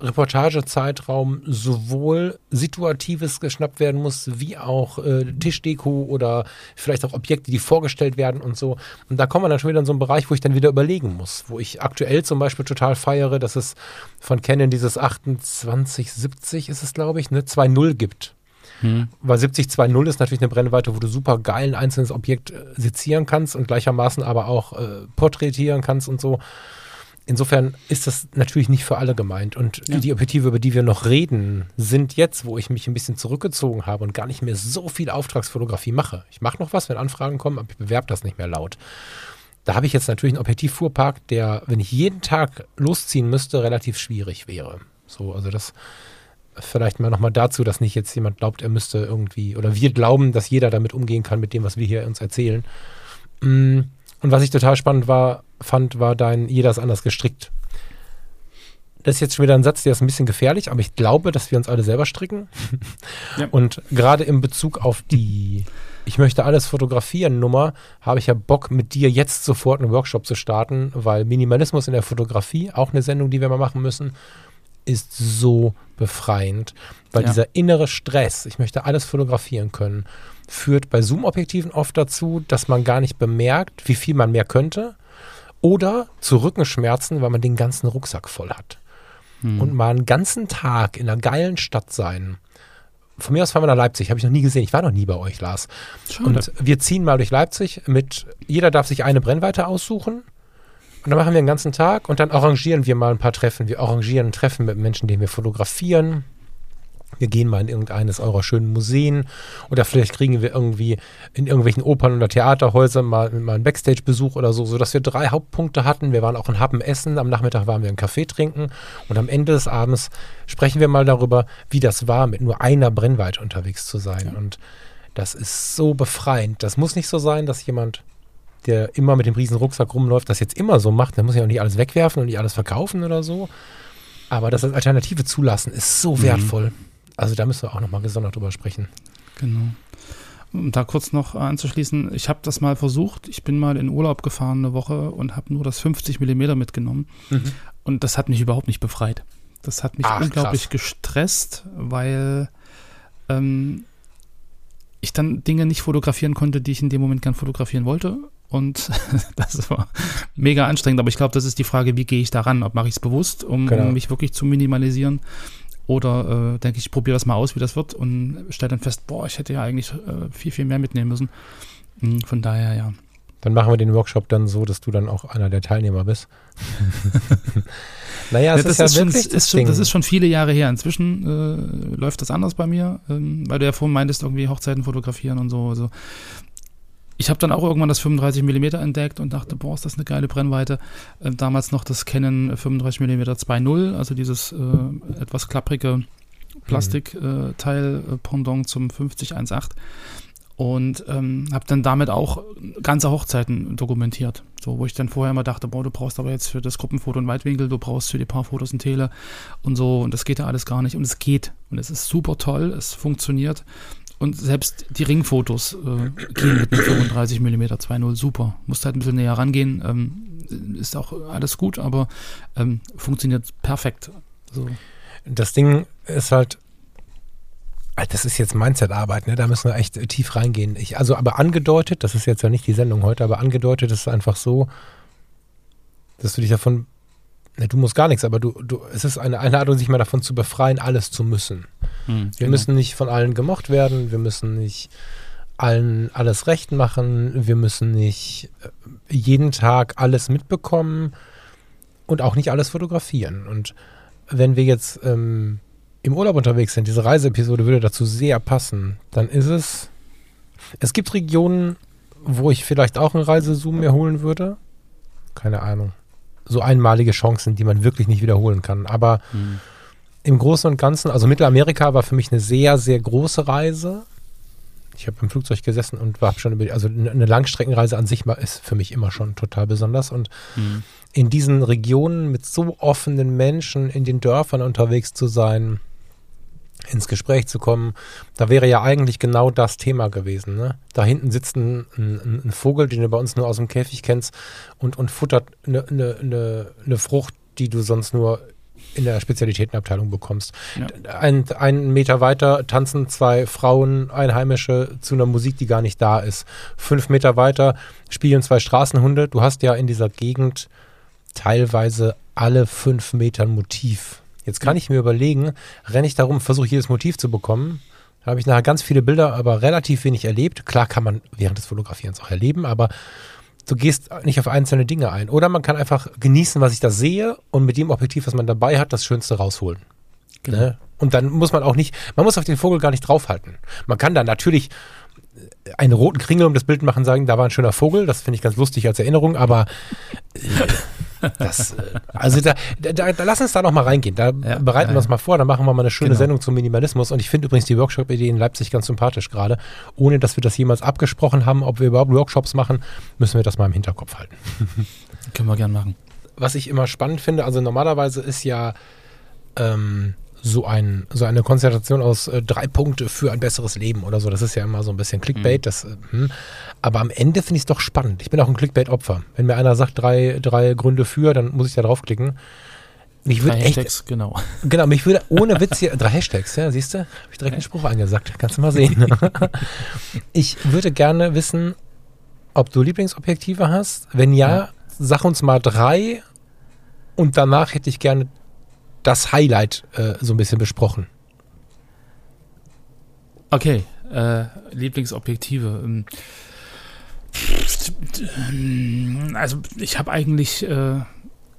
Reportagezeitraum sowohl Situatives geschnappt werden muss, wie auch äh, Tischdeko oder vielleicht auch Objekte, die vorgestellt werden und so. Und da kommen wir dann schon wieder in so einen Bereich, wo ich dann wieder überlegen muss, wo ich aktuell zum Beispiel total feiere, dass es von Canon dieses 2870 ist es, glaube ich, ne, 2.0 gibt. Hm. Weil 70-2.0 ist natürlich eine Brennweite, wo du super geil ein einzelnes Objekt äh, sezieren kannst und gleichermaßen aber auch äh, porträtieren kannst und so. Insofern ist das natürlich nicht für alle gemeint. Und Ja. die Objektive, über die wir noch reden, sind jetzt, wo ich mich ein bisschen zurückgezogen habe und gar nicht mehr so viel Auftragsfotografie mache. Ich mache noch was, wenn Anfragen kommen, aber ich bewerbe das nicht mehr laut. Da habe ich jetzt natürlich einen Objektivfuhrpark, der, wenn ich jeden Tag losziehen müsste, relativ schwierig wäre. So, also das vielleicht mal nochmal dazu, dass nicht jetzt jemand glaubt, er müsste irgendwie, oder wir glauben, dass jeder damit umgehen kann mit dem, was wir hier uns erzählen. Mm, Und was ich total spannend war, fand, war dein Jeder ist anders gestrickt. Das ist jetzt schon wieder ein Satz, der ist ein bisschen gefährlich, aber ich glaube, dass wir uns alle selber stricken. Ja. Und gerade in Bezug auf die Ich möchte alles fotografieren Nummer, habe ich ja Bock, mit dir jetzt sofort einen Workshop zu starten, weil Minimalismus in der Fotografie, auch eine Sendung, die wir mal machen müssen, ist so befreiend, weil Ja. dieser innere Stress, ich möchte alles fotografieren können, führt bei Zoom-Objektiven oft dazu, dass man gar nicht bemerkt, wie viel man mehr könnte oder zu Rückenschmerzen, weil man den ganzen Rucksack voll hat. Hm. Und mal einen ganzen Tag in einer geilen Stadt sein. Von mir aus fahren wir nach Leipzig, habe ich noch nie gesehen. Ich war noch nie bei euch, Lars. Schade. Und wir ziehen mal durch Leipzig mit, jeder darf sich eine Brennweite aussuchen. Und dann machen wir den ganzen Tag und dann arrangieren wir mal ein paar Treffen. Wir arrangieren Treffen mit Menschen, denen wir fotografieren. Wir gehen mal in irgendeines eurer schönen Museen oder vielleicht kriegen wir irgendwie in irgendwelchen Opern- oder Theaterhäusern mal, mal einen Backstage-Besuch oder so, sodass wir drei Hauptpunkte hatten. Wir waren auch in Happen essen, am Nachmittag waren wir einen Kaffee trinken und am Ende des Abends sprechen wir mal darüber, wie das war, mit nur einer Brennweite unterwegs zu sein. Und das ist so befreiend. Das muss nicht so sein, dass jemand, der immer mit dem riesen Rucksack rumläuft, das jetzt immer so macht. Der muss ja auch nicht alles wegwerfen und nicht alles verkaufen oder so. Aber das als Alternative zulassen ist so wertvoll. Also da müssen wir auch nochmal gesondert drüber sprechen. Genau. Um da kurz noch anzuschließen, ich habe das mal versucht. Ich bin mal in Urlaub gefahren eine Woche und habe nur das 50 mm mitgenommen. Und das hat mich überhaupt nicht befreit. Das hat mich Ach, unglaublich krass. gestresst, weil ähm, ich dann Dinge nicht fotografieren konnte, die ich in dem Moment gern fotografieren wollte. Und das war mega anstrengend. Aber ich glaube, das ist die Frage, wie gehe ich daran? Ob mache ich es bewusst, um, Genau. um mich wirklich zu minimalisieren? Oder äh, denke ich, ich probiere das mal aus, wie das wird und stelle dann fest, boah, ich hätte ja eigentlich äh, viel, viel mehr mitnehmen müssen. Mm, Von daher, ja. Dann machen wir den Workshop dann so, dass du dann auch einer der Teilnehmer bist. naja, es Ja, ist ja schon, wirklich ist schon, das ist schon viele Jahre her. Inzwischen äh, läuft das anders bei mir, ähm, weil du ja vorhin meintest, irgendwie Hochzeiten fotografieren und so. Also ich habe dann auch irgendwann das 35 mm entdeckt und dachte, boah, ist das eine geile Brennweite. Äh, damals noch das Canon 35 mm 2.0, also dieses äh, etwas klapprige Plastikteil äh, Pendant zum 5018 und ähm, habe dann damit auch ganze Hochzeiten dokumentiert. So, wo ich dann vorher immer dachte, boah, du brauchst aber jetzt für das Gruppenfoto einen Weitwinkel, du brauchst für die Paarfotos ein Tele und so. Und das geht ja alles gar nicht. Und es geht. Und es ist super toll, es funktioniert und selbst die Ringfotos äh, gehen mit einem 35 mm 2.0 super. Musst halt ein bisschen näher rangehen, ähm, ist auch alles gut, aber ähm, funktioniert perfekt. So. Das Ding ist halt, das ist jetzt Mindset-Arbeit, ne? da müssen wir echt tief reingehen. Ich, also aber angedeutet, das ist jetzt ja nicht die Sendung heute, aber angedeutet ist einfach so, dass du dich davon, ne, du musst gar nichts, aber du, du, es ist eine Einladung, sich mal davon zu befreien, alles zu müssen. Hm, wir genau. müssen nicht von allen gemocht werden, wir müssen nicht allen alles recht machen, wir müssen nicht äh, jeden Tag alles mitbekommen und auch nicht alles fotografieren. Und wenn wir jetzt ähm, im Urlaub unterwegs sind, diese Reiseepisode würde dazu sehr passen, dann ist es, es gibt Regionen, wo ich vielleicht auch einen Reisezoom mir holen würde. Keine Ahnung. So einmalige Chancen, die man wirklich nicht wiederholen kann. Aber hm im Großen und Ganzen, also Mittelamerika war für mich eine sehr, sehr große Reise. Ich habe im Flugzeug gesessen und war schon über, also eine Langstreckenreise an sich ist für mich immer schon total besonders. Und mhm. in diesen Regionen mit so offenen Menschen in den Dörfern unterwegs zu sein, ins Gespräch zu kommen, da wäre ja eigentlich genau das Thema gewesen. Ne? Da hinten sitzt ein, ein, ein, Vogel, den du bei uns nur aus dem Käfig kennst und, und futtert eine, eine, eine, eine Frucht, die du sonst nur in der Spezialitätenabteilung bekommst. Ja. Ein, einen Meter weiter tanzen zwei Frauen, Einheimische, zu einer Musik, die gar nicht da ist. Fünf Meter weiter spielen zwei Straßenhunde. Du hast ja in dieser Gegend teilweise alle fünf Meter Motiv. Jetzt kann ich mir überlegen, renne ich darum, versuche jedes Motiv zu bekommen. Da habe ich nachher ganz viele Bilder, aber relativ wenig erlebt. Klar kann man während des Fotografierens auch erleben, aber du gehst nicht auf einzelne Dinge ein. Oder man kann einfach genießen, was ich da sehe und mit dem Objektiv, was man dabei hat, das Schönste rausholen. Genau. Ne? Und dann muss man auch nicht, man muss auf den Vogel gar nicht draufhalten. Man kann da natürlich einen roten Kringel um das Bild machen, sagen, da war ein schöner Vogel, das finde ich ganz lustig als Erinnerung, aber äh, das, äh, also da, da, da, lass uns da noch mal reingehen. Da ja, bereiten ja, wir uns mal vor, da machen wir mal eine schöne genau. Sendung zum Minimalismus. Und ich finde übrigens die Workshop-Idee in Leipzig ganz sympathisch gerade. Ohne dass wir das jemals abgesprochen haben, ob wir überhaupt Workshops machen, müssen wir das mal im Hinterkopf halten. Können wir gern machen. Was ich immer spannend finde, also normalerweise ist ja ähm, so, ein, so eine Konzentration aus äh, drei Punkte für ein besseres Leben oder so. Das ist ja immer so ein bisschen Clickbait. Mhm. Das, äh, hm. Aber am Ende finde ich es doch spannend. Ich bin auch ein Clickbait-Opfer. Wenn mir einer sagt, drei, drei Gründe für, dann muss ich da draufklicken. Mich Hashtags, echt, genau. Genau, mich würde ohne Witz hier, drei Hashtags, ja, siehst du? Habe ich direkt einen Spruch angesagt. Kannst du mal sehen. ich würde gerne wissen, ob du Lieblingsobjektive hast. Wenn ja, ja, sag uns mal drei und danach hätte ich gerne das Highlight äh, so ein bisschen besprochen. Okay, äh, Lieblingsobjektive. Ähm, also ich habe eigentlich äh,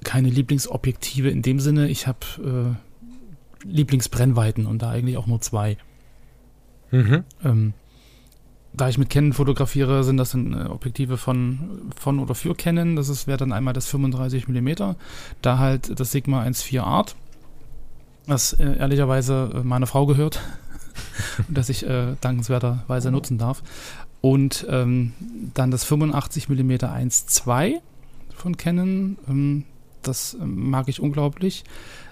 keine Lieblingsobjektive in dem Sinne. Ich habe äh, Lieblingsbrennweiten und da eigentlich auch nur zwei. Mhm. Ähm, da ich mit Canon fotografiere, sind das dann äh, Objektive von, von oder für Canon. Das wäre dann einmal das 35 mm, da halt das Sigma 1.4 Art was äh, ehrlicherweise äh, meiner Frau gehört und das ich äh, dankenswerterweise nutzen darf. Und ähm, dann das 85 mm 1.2 von Canon. Ähm, das ähm, mag ich unglaublich.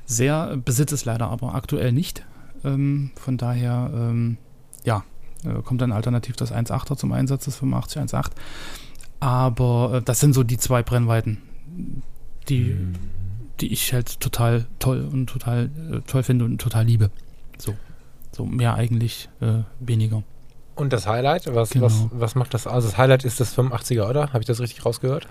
Sehr, besitze es leider aber aktuell nicht. Ähm, von daher, ähm, ja, äh, kommt dann alternativ das 1.8er zum Einsatz, das 85 1.8. Aber äh, das sind so die zwei Brennweiten, die, mhm die ich halt total toll und total äh, toll finde und total liebe. So, so mehr eigentlich äh, weniger. Und das Highlight, was, genau. was, was macht das? Also das Highlight ist das 85er, oder? Habe ich das richtig rausgehört?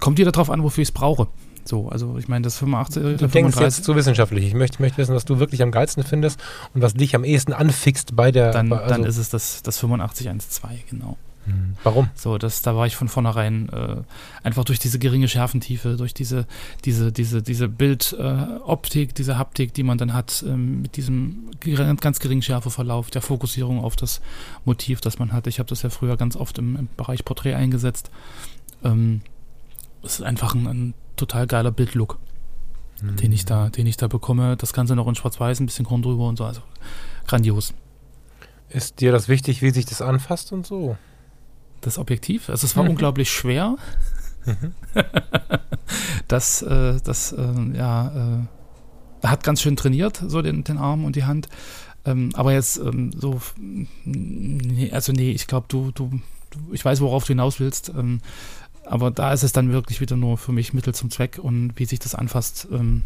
Kommt dir darauf an, wofür ich es brauche. So, also ich meine, das 85 Du denkst jetzt zu wissenschaftlich. Ich möchte, möchte wissen, was du wirklich am geilsten findest und was dich am ehesten anfixt bei der. Dann, bei, also dann ist es das, das 8512, genau. Mhm. Warum? So, das, da war ich von vornherein äh, einfach durch diese geringe Schärfentiefe, durch diese, diese, diese, diese Bildoptik, äh, diese Haptik, die man dann hat, ähm, mit diesem ganz geringen Schärfeverlauf, der Fokussierung auf das Motiv, das man hat. Ich habe das ja früher ganz oft im, im Bereich Porträt eingesetzt. Ähm, es ist einfach ein, ein total geiler Bildlook, mhm. den ich da, den ich da bekomme. Das Ganze noch in Schwarz-Weiß, ein bisschen Grund drüber und so. Also grandios. Ist dir das wichtig, wie sich das anfasst und so? Das Objektiv. Also es war mhm. unglaublich schwer. Mhm. das, äh, das, äh, ja, äh, hat ganz schön trainiert, so den, den Arm und die Hand. Ähm, aber jetzt ähm, so, nee, also nee, ich glaube, du, du, ich weiß, worauf du hinaus willst. Ähm, aber da ist es dann wirklich wieder nur für mich Mittel zum Zweck und wie sich das anfasst, ähm,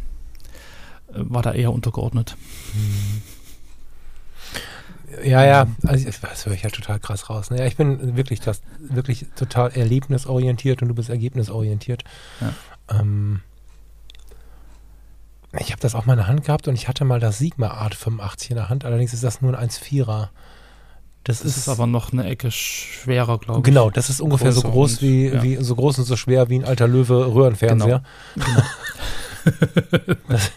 äh, war da eher untergeordnet. Mhm. Ja, ja, also das höre ich halt total krass raus. Naja, ich bin wirklich das, wirklich total erlebnisorientiert und du bist ergebnisorientiert. Ja. Ähm, ich habe das auch mal in der Hand gehabt und ich hatte mal das Sigma Art 85 in der Hand, allerdings ist das nur ein 1,4er. Das, das ist, ist, aber noch eine Ecke schwerer, glaube ich. Genau, das ist ungefähr so groß wie, ja. wie, so groß und so schwer wie ein alter Löwe Röhrenfernseher. Genau. genau. das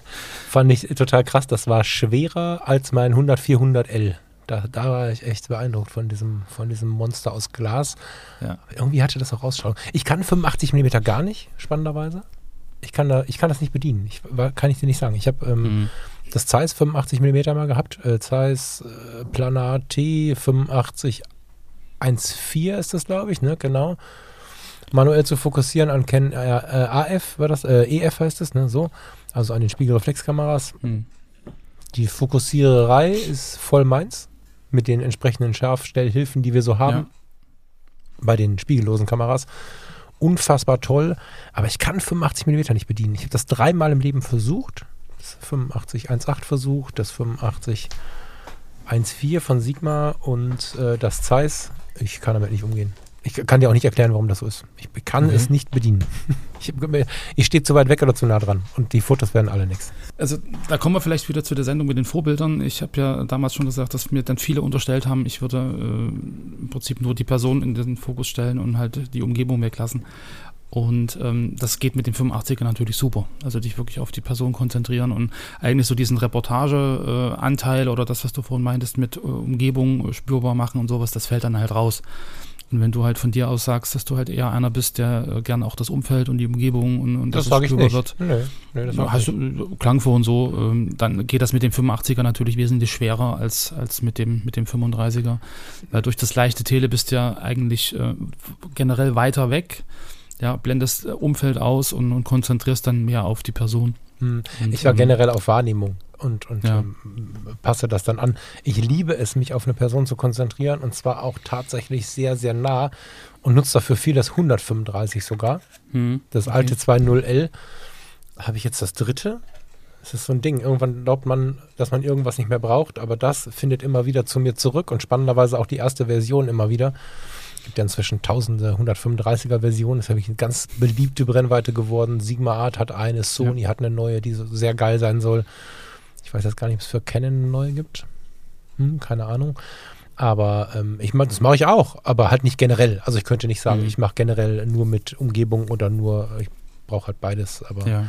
fand ich total krass. Das war schwerer als mein 100 400L. Da, da war ich echt beeindruckt von diesem, von diesem Monster aus Glas. Ja. Irgendwie hatte das auch Ausstrahlung. Ich kann 85 mm gar nicht, spannenderweise. Ich kann, da, ich kann das nicht bedienen. Ich, kann ich dir nicht sagen. Ich habe ähm, mhm. das Zeiss 85 mm mal gehabt. Äh, Zeiss äh, Planar T 85 1.4 ist das, glaube ich, ne? Genau. Manuell zu fokussieren an Ken äh, äh AF, war das? Äh, EF heißt es, ne? So. Also an den Spiegelreflexkameras. Mhm. Die Fokussiererei ist voll meins mit den entsprechenden Scharfstellhilfen, die wir so haben. Ja. Bei den spiegellosen Kameras. Unfassbar toll. Aber ich kann 85 mm nicht bedienen. Ich habe das dreimal im Leben versucht. Das 85 1.8 versucht, das 85 1.4 von Sigma und äh, das Zeiss. Ich kann damit nicht umgehen. Ich kann dir auch nicht erklären, warum das so ist. Ich kann mhm. es nicht bedienen. Ich, ich stehe zu weit weg oder zu nah dran und die Fotos werden alle nichts. Also da kommen wir vielleicht wieder zu der Sendung mit den Vorbildern. Ich habe ja damals schon gesagt, dass mir dann viele unterstellt haben, ich würde äh, im Prinzip nur die Person in den Fokus stellen und halt die Umgebung weglassen. Und ähm, das geht mit dem 85er natürlich super. Also dich wirklich auf die Person konzentrieren und eigentlich so diesen Reportageanteil äh, oder das, was du vorhin meintest, mit äh, Umgebung spürbar machen und sowas, das fällt dann halt raus. Und wenn du halt von dir aus sagst, dass du halt eher einer bist, der äh, gerne auch das Umfeld und die Umgebung und, und das es spürbar wird, nee, nee, das hast du klang vor und so, ähm, dann geht das mit dem 85er natürlich wesentlich schwerer als, als mit dem, mit dem 35er. Weil durch das leichte Tele bist du ja eigentlich äh, generell weiter weg, ja, blendest äh, Umfeld aus und, und konzentrierst dann mehr auf die Person. Hm. Ich war ähm, generell auf Wahrnehmung und, und ja. ähm, passe das dann an. Ich liebe es, mich auf eine Person zu konzentrieren und zwar auch tatsächlich sehr, sehr nah und nutze dafür viel das 135 sogar. Hm. Das alte okay. 2.0L. Habe ich jetzt das dritte? Das ist so ein Ding. Irgendwann glaubt man, dass man irgendwas nicht mehr braucht, aber das findet immer wieder zu mir zurück und spannenderweise auch die erste Version immer wieder. Es gibt ja inzwischen tausende 135er Versionen. Das ist wirklich eine ganz beliebte Brennweite geworden. Sigma Art hat eine, Sony ja. hat eine neue, die so sehr geil sein soll. Ich weiß jetzt gar nicht, ob es für Canon eine neue gibt. Hm, keine Ahnung. Aber ähm, ich das mache ich auch, aber halt nicht generell. Also ich könnte nicht sagen, mhm. ich mache generell nur mit Umgebung oder nur, ich brauche halt beides. Aber ja,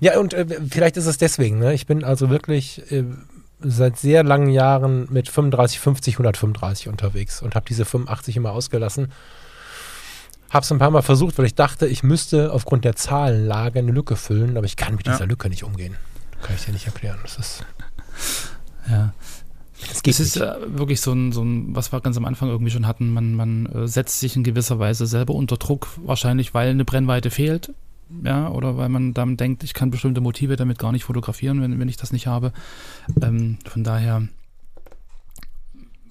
ja. ja und äh, vielleicht ist es deswegen. Ne? Ich bin also wirklich äh, seit sehr langen Jahren mit 35, 50, 135 unterwegs und habe diese 85 immer ausgelassen. Habe es ein paar Mal versucht, weil ich dachte, ich müsste aufgrund der Zahlenlage eine Lücke füllen, aber ich kann mit ja. dieser Lücke nicht umgehen. Kann ich dir nicht erklären. Das ist. Ja. Es, es ist äh, wirklich so ein, so ein, was wir ganz am Anfang irgendwie schon hatten, man, man äh, setzt sich in gewisser Weise selber unter Druck, wahrscheinlich weil eine Brennweite fehlt, ja, oder weil man dann denkt, ich kann bestimmte Motive damit gar nicht fotografieren, wenn, wenn ich das nicht habe. Ähm, von daher,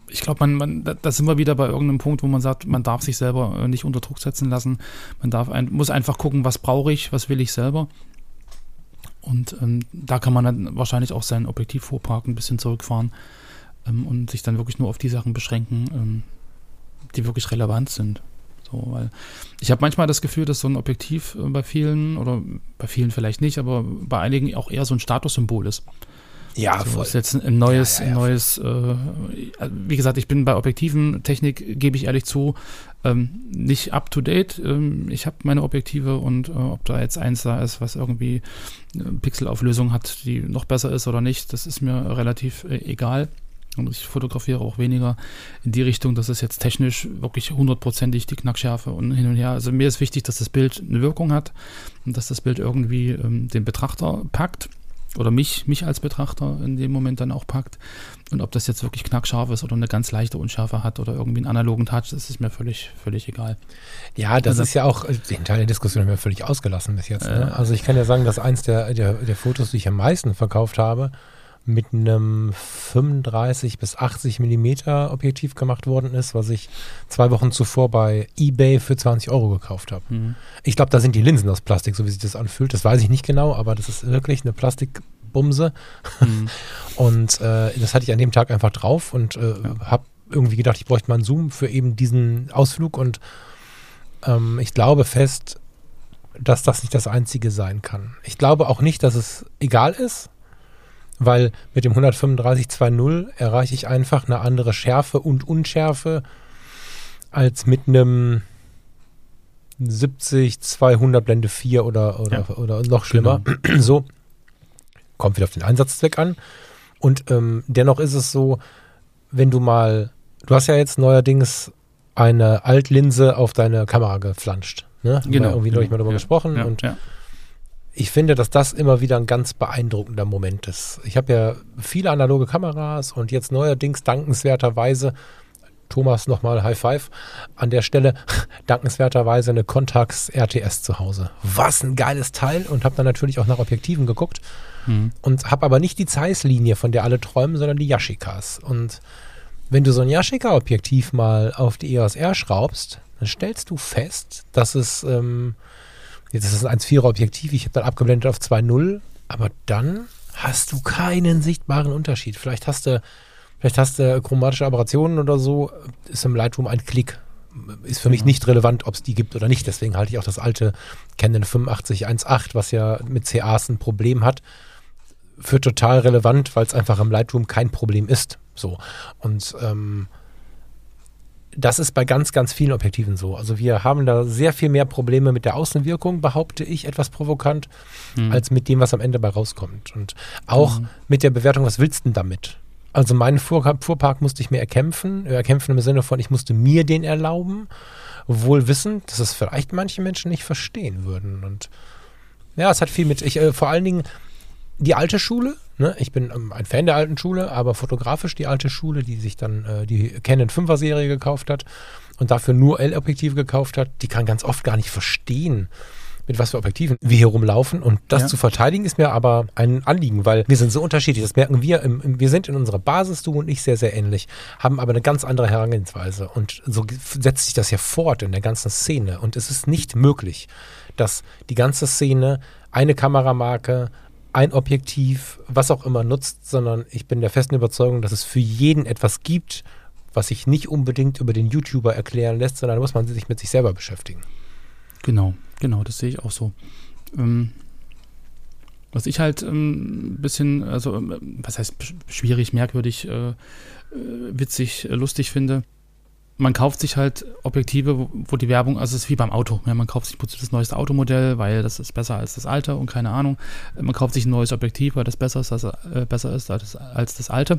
ich glaube, man, man, da, da, sind wir wieder bei irgendeinem Punkt, wo man sagt, man darf sich selber äh, nicht unter Druck setzen lassen. Man darf ein, muss einfach gucken, was brauche ich, was will ich selber und ähm, da kann man dann wahrscheinlich auch sein Objektiv vorparken, ein bisschen zurückfahren ähm, und sich dann wirklich nur auf die Sachen beschränken, ähm, die wirklich relevant sind. So, weil ich habe manchmal das Gefühl, dass so ein Objektiv äh, bei vielen oder bei vielen vielleicht nicht, aber bei einigen auch eher so ein Statussymbol ist. Ja, So voll. ist jetzt ein neues, Ja, ja, ja, neues, äh, wie gesagt, ich bin bei Objektiven, Technik, gebe ich ehrlich zu, ähm, nicht up to date. Ähm, ich habe meine Objektive und äh, ob da jetzt eins da ist, was irgendwie eine Pixelauflösung hat, die noch besser ist oder nicht, das ist mir relativ äh, egal. Und ich fotografiere auch weniger in die Richtung, dass es jetzt technisch wirklich hundertprozentig die Knackschärfe und hin und her. Also mir ist wichtig, dass das Bild eine Wirkung hat und dass das Bild irgendwie ähm, den Betrachter packt oder mich, mich als Betrachter in dem Moment dann auch packt. Und ob das jetzt wirklich knackscharf ist oder eine ganz leichte Unschärfe hat oder irgendwie einen analogen Touch, das ist mir völlig, völlig egal. Ja, das Also- ist ja auch, äh, den Teil der Diskussion haben wir völlig ausgelassen bis jetzt. Ne? Äh. Also ich kann ja sagen, dass eins der, der, der Fotos, die ich am meisten verkauft habe, mit einem 35 bis 80 Millimeter Objektiv gemacht worden ist, was ich zwei Wochen zuvor bei eBay für 20 Euro gekauft habe. Mhm. Ich glaube, da sind die Linsen aus Plastik, so wie sich das anfühlt. Das weiß ich nicht genau, aber das ist wirklich eine Plastikbumse. Mhm. Und äh, das hatte ich an dem Tag einfach drauf und äh, habe irgendwie gedacht, ich bräuchte mal einen Zoom für eben diesen Ausflug und ähm, ich glaube fest, dass das nicht das Einzige sein kann. Ich glaube auch nicht, dass es egal ist, weil mit dem 135 2.0 erreiche ich einfach eine andere Schärfe und Unschärfe als mit einem 70 200 Blende 4 oder, oder, Ja. oder noch schlimmer. So, kommt wieder auf den Einsatzzweck an. Und ähm, dennoch ist es so, wenn du mal, du hast ja jetzt neuerdings eine Altlinse auf deine Kamera geflanscht. Ne? Genau. irgendwie neulich mal darüber ja. gesprochen. Ja, und ja. Ich finde, dass das immer wieder ein ganz beeindruckender Moment ist. Ich habe ja viele analoge Kameras und jetzt neuerdings dankenswerterweise, Thomas nochmal High Five, an der Stelle dankenswerterweise eine Contax RTS zu Hause. Was ein geiles Teil und habe dann natürlich auch nach Objektiven geguckt Mhm. und habe aber nicht die Zeiss-Linie, von der alle träumen, sondern die Yashicas. Und wenn du so ein Yashica-Objektiv mal auf die EOS R schraubst, dann stellst du fest, dass es, ähm, jetzt ist es ein 1,4er Objektiv, ich habe dann abgeblendet auf 2.0, aber dann hast du keinen sichtbaren Unterschied. Vielleicht hast du, vielleicht hast du chromatische Aberrationen oder so, ist im Lightroom ein Klick. Ist für mich nicht relevant, ob es die gibt oder nicht. Deswegen halte ich auch das alte Canon 8518, was ja mit CAs ein Problem hat, für total relevant, weil es einfach im Lightroom kein Problem ist. So. Und ähm, das ist bei ganz, ganz vielen Objektiven so. Also wir haben da sehr viel mehr Probleme mit der Außenwirkung, behaupte ich, etwas provokant, Mhm. als mit dem, was am Ende bei rauskommt. Und auch mit der Bewertung, was willst du denn damit? Also meinen Fuhr Fuhrpark musste ich mir erkämpfen, äh, erkämpfen im Sinne von, ich musste mir den erlauben, wohl wissend, dass es vielleicht manche Menschen nicht verstehen würden. Und ja, es hat viel mit, ich, äh, vor allen Dingen die alte Schule, ne? ich bin ähm, ein Fan der alten Schule, aber fotografisch die alte Schule, die sich dann äh, die Canon 5er Serie gekauft hat und dafür nur L-Objektive gekauft hat, die kann ganz oft gar nicht verstehen, mit was für Objektiven wir hier rumlaufen. Und das Ja. zu verteidigen ist mir aber ein Anliegen, weil wir sind so unterschiedlich. Das merken wir. Im, im, wir sind in unserer Basis, du und ich, sehr, sehr ähnlich, haben aber eine ganz andere Herangehensweise. Und so setzt sich das ja fort in der ganzen Szene. Und es ist nicht möglich, dass die ganze Szene eine Kameramarke, ein Objektiv, was auch immer nutzt, sondern ich bin der festen Überzeugung, dass es für jeden etwas gibt, was sich nicht unbedingt über den YouTuber erklären lässt, sondern da muss man sich mit sich selber beschäftigen. Genau, genau, das sehe ich auch so. Ähm, was ich halt ähm, ein bisschen, also ähm, was heißt sch- schwierig, merkwürdig, äh, äh, witzig, äh, lustig finde, man kauft sich halt Objektive, wo, wo die Werbung, also es ist wie beim Auto, ja, man kauft sich das neueste Automodell, weil das ist besser als das alte und keine Ahnung. Man kauft sich ein neues Objektiv, weil das besser ist, als, äh, besser ist als, als das alte.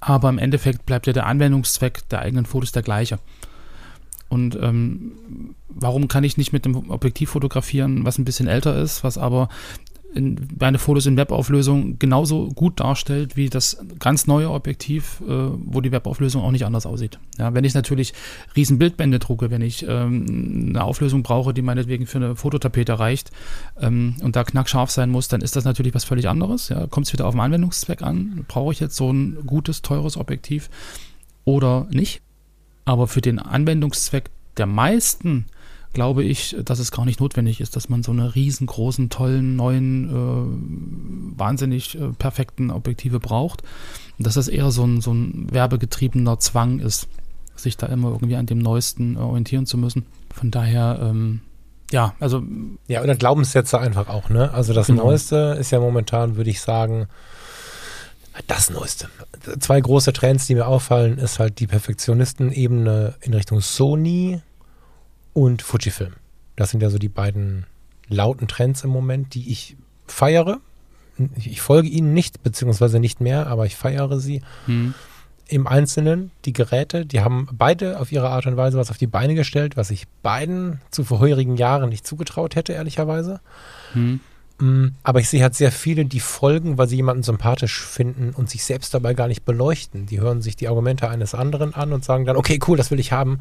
Aber im Endeffekt bleibt ja der Anwendungszweck der eigenen Fotos der gleiche. Und ähm, warum kann ich nicht mit einem Objektiv fotografieren, was ein bisschen älter ist, was aber in, meine Fotos in Webauflösung genauso gut darstellt wie das ganz neue Objektiv, äh, wo die Webauflösung auch nicht anders aussieht. Ja, wenn ich natürlich riesen Bildbände drucke, wenn ich ähm, eine Auflösung brauche, die meinetwegen für eine Fototapete reicht ähm, und da knackscharf sein muss, dann ist das natürlich was völlig anderes. Ja, Kommt es wieder auf den Anwendungszweck an? Brauche ich jetzt so ein gutes, teures Objektiv oder nicht? Aber für den Anwendungszweck der meisten glaube ich, dass es gar nicht notwendig ist, dass man so eine riesengroßen, tollen, neuen, äh, wahnsinnig äh, perfekten Objektive braucht. Und dass das eher so ein, so ein werbegetriebener Zwang ist, sich da immer irgendwie an dem Neuesten äh, orientieren zu müssen. Von daher, ähm, ja, also Ja, oder Glaubenssätze einfach auch, ne? Also das Genau. Neueste ist ja momentan, würde ich sagen, Das Neueste. Zwei große Trends, die mir auffallen, ist halt die Perfektionisten-Ebene in Richtung Sony und Fujifilm. Das sind ja so die beiden lauten Trends im Moment, die ich feiere. Ich folge ihnen nicht, beziehungsweise nicht mehr, aber ich feiere sie. Hm. Im Einzelnen, die Geräte, die haben beide auf ihre Art und Weise was auf die Beine gestellt, was ich beiden zu vorherigen Jahren nicht zugetraut hätte, ehrlicherweise. Hm. Mm, Aber ich sehe halt sehr viele, die folgen, weil sie jemanden sympathisch finden und sich selbst dabei gar nicht beleuchten. Die hören sich die Argumente eines anderen an und sagen dann, okay, cool, das will ich haben,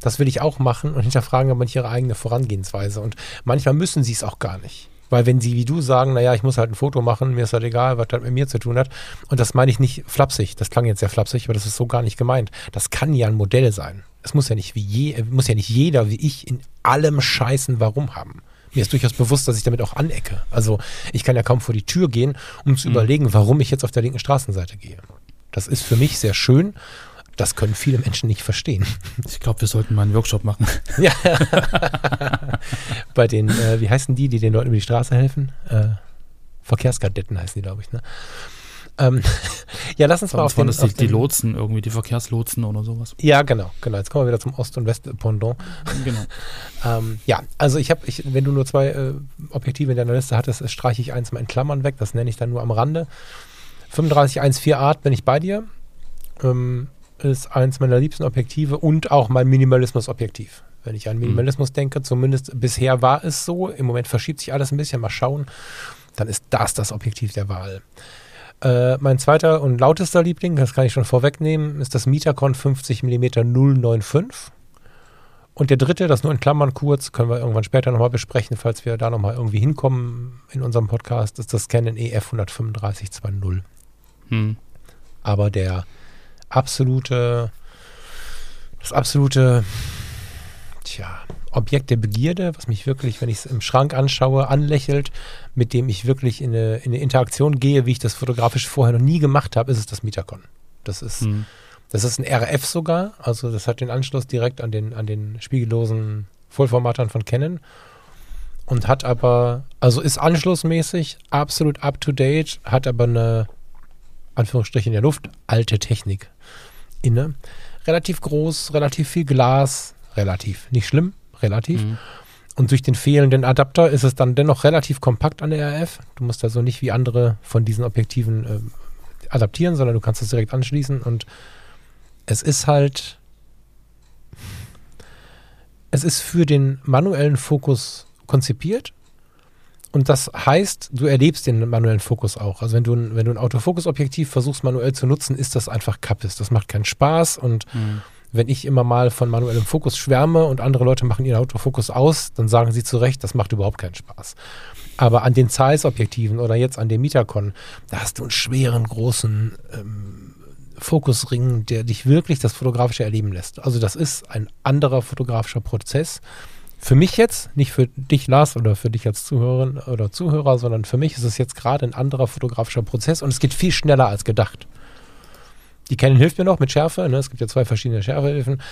das will ich auch machen und hinterfragen aber nicht ihre eigene Vorangehensweise. Und manchmal müssen sie es auch gar nicht. Weil wenn sie wie du sagen, naja, ich muss halt ein Foto machen, mir ist halt egal, was das mit mir zu tun hat. Und das meine ich nicht flapsig. Das klang jetzt sehr flapsig, aber das ist so gar nicht gemeint. Das kann ja ein Modell sein. Es muss ja nicht wie je, muss ja nicht jeder wie ich in allem Scheißen Warum haben. Mir ist durchaus bewusst, dass ich damit auch anecke. Also ich kann ja kaum vor die Tür gehen, um zu Mhm. überlegen, warum ich jetzt auf der linken Straßenseite gehe. Das ist für mich sehr schön. Das können viele Menschen nicht verstehen. Ich glaube, wir sollten mal einen Workshop machen. Ja. Bei den, äh, wie heißen die, die den Leuten über die Straße helfen? Äh, Verkehrskadetten heißen die, glaube ich. Ne? Ähm, ja, lass uns mal auf den, das die, auf die den Lotsen irgendwie, die Verkehrslotsen oder sowas. Ja, genau, genau. Jetzt kommen wir wieder zum Ost- und West-Pendant. Genau. Ähm, ja, also ich habe, ich, wenn du nur zwei äh, Objektive in deiner Liste hattest, streiche ich eins mal in Klammern weg. Das nenne ich dann nur am Rande. 3514 Art bin ich bei dir. Ähm, ist eins meiner liebsten Objektive und auch mein Minimalismus-Objektiv. Wenn ich an Minimalismus denke, zumindest bisher war es so. Im Moment verschiebt sich alles ein bisschen. Mal schauen. Dann ist das das Objektiv der Wahl. Äh, mein zweiter und lautester Liebling, das kann ich schon vorwegnehmen, ist das Mitacon 50 mm 095. Und der dritte, das nur in Klammern kurz, können wir irgendwann später nochmal besprechen, falls wir da nochmal irgendwie hinkommen in unserem Podcast, ist das Canon EF 13520. Hm. Aber der absolute, das absolute, tja, Objekt der Begierde, was mich wirklich, wenn ich es im Schrank anschaue, anlächelt, mit dem ich wirklich in eine, in eine Interaktion gehe, wie ich das fotografisch vorher noch nie gemacht habe, ist es das Mitacon. Das ist, Hm. das ist ein RF sogar, also das hat den Anschluss direkt an den, an den spiegellosen Vollformatern von Canon und hat aber, also ist anschlussmäßig absolut up to date, hat aber eine, Anführungsstriche in der Luft, alte Technik inne. Relativ groß, relativ viel Glas, relativ, nicht schlimm, relativ. Hm. Und durch den fehlenden Adapter ist es dann dennoch relativ kompakt an der RF. Du musst also nicht wie andere von diesen Objektiven ähm, adaptieren, sondern du kannst es direkt anschließen und es ist halt, es ist für den manuellen Fokus konzipiert und das heißt, du erlebst den manuellen Fokus auch. Also wenn du, ein- wenn du ein Autofokusobjektiv versuchst manuell zu nutzen, ist das einfach Kappes. Das macht keinen Spaß und Hm. Wenn ich immer mal von manuellem Fokus schwärme und andere Leute machen ihren Autofokus aus, dann sagen sie zu Recht, das macht überhaupt keinen Spaß. Aber an den Zeiss-Objektiven oder jetzt an dem Mitacon, da hast du einen schweren, großen ähm, Fokusring, der dich wirklich das Fotografische erleben lässt. Also das ist ein anderer fotografischer Prozess. Für mich jetzt, nicht für dich, Lars, oder für dich als Zuhörerin oder Zuhörer, sondern für mich ist es jetzt gerade ein anderer fotografischer Prozess und es geht viel schneller als gedacht. Die Canon hilft mir noch mit Schärfe. Ne? Es gibt ja zwei verschiedene Schärfehilfen.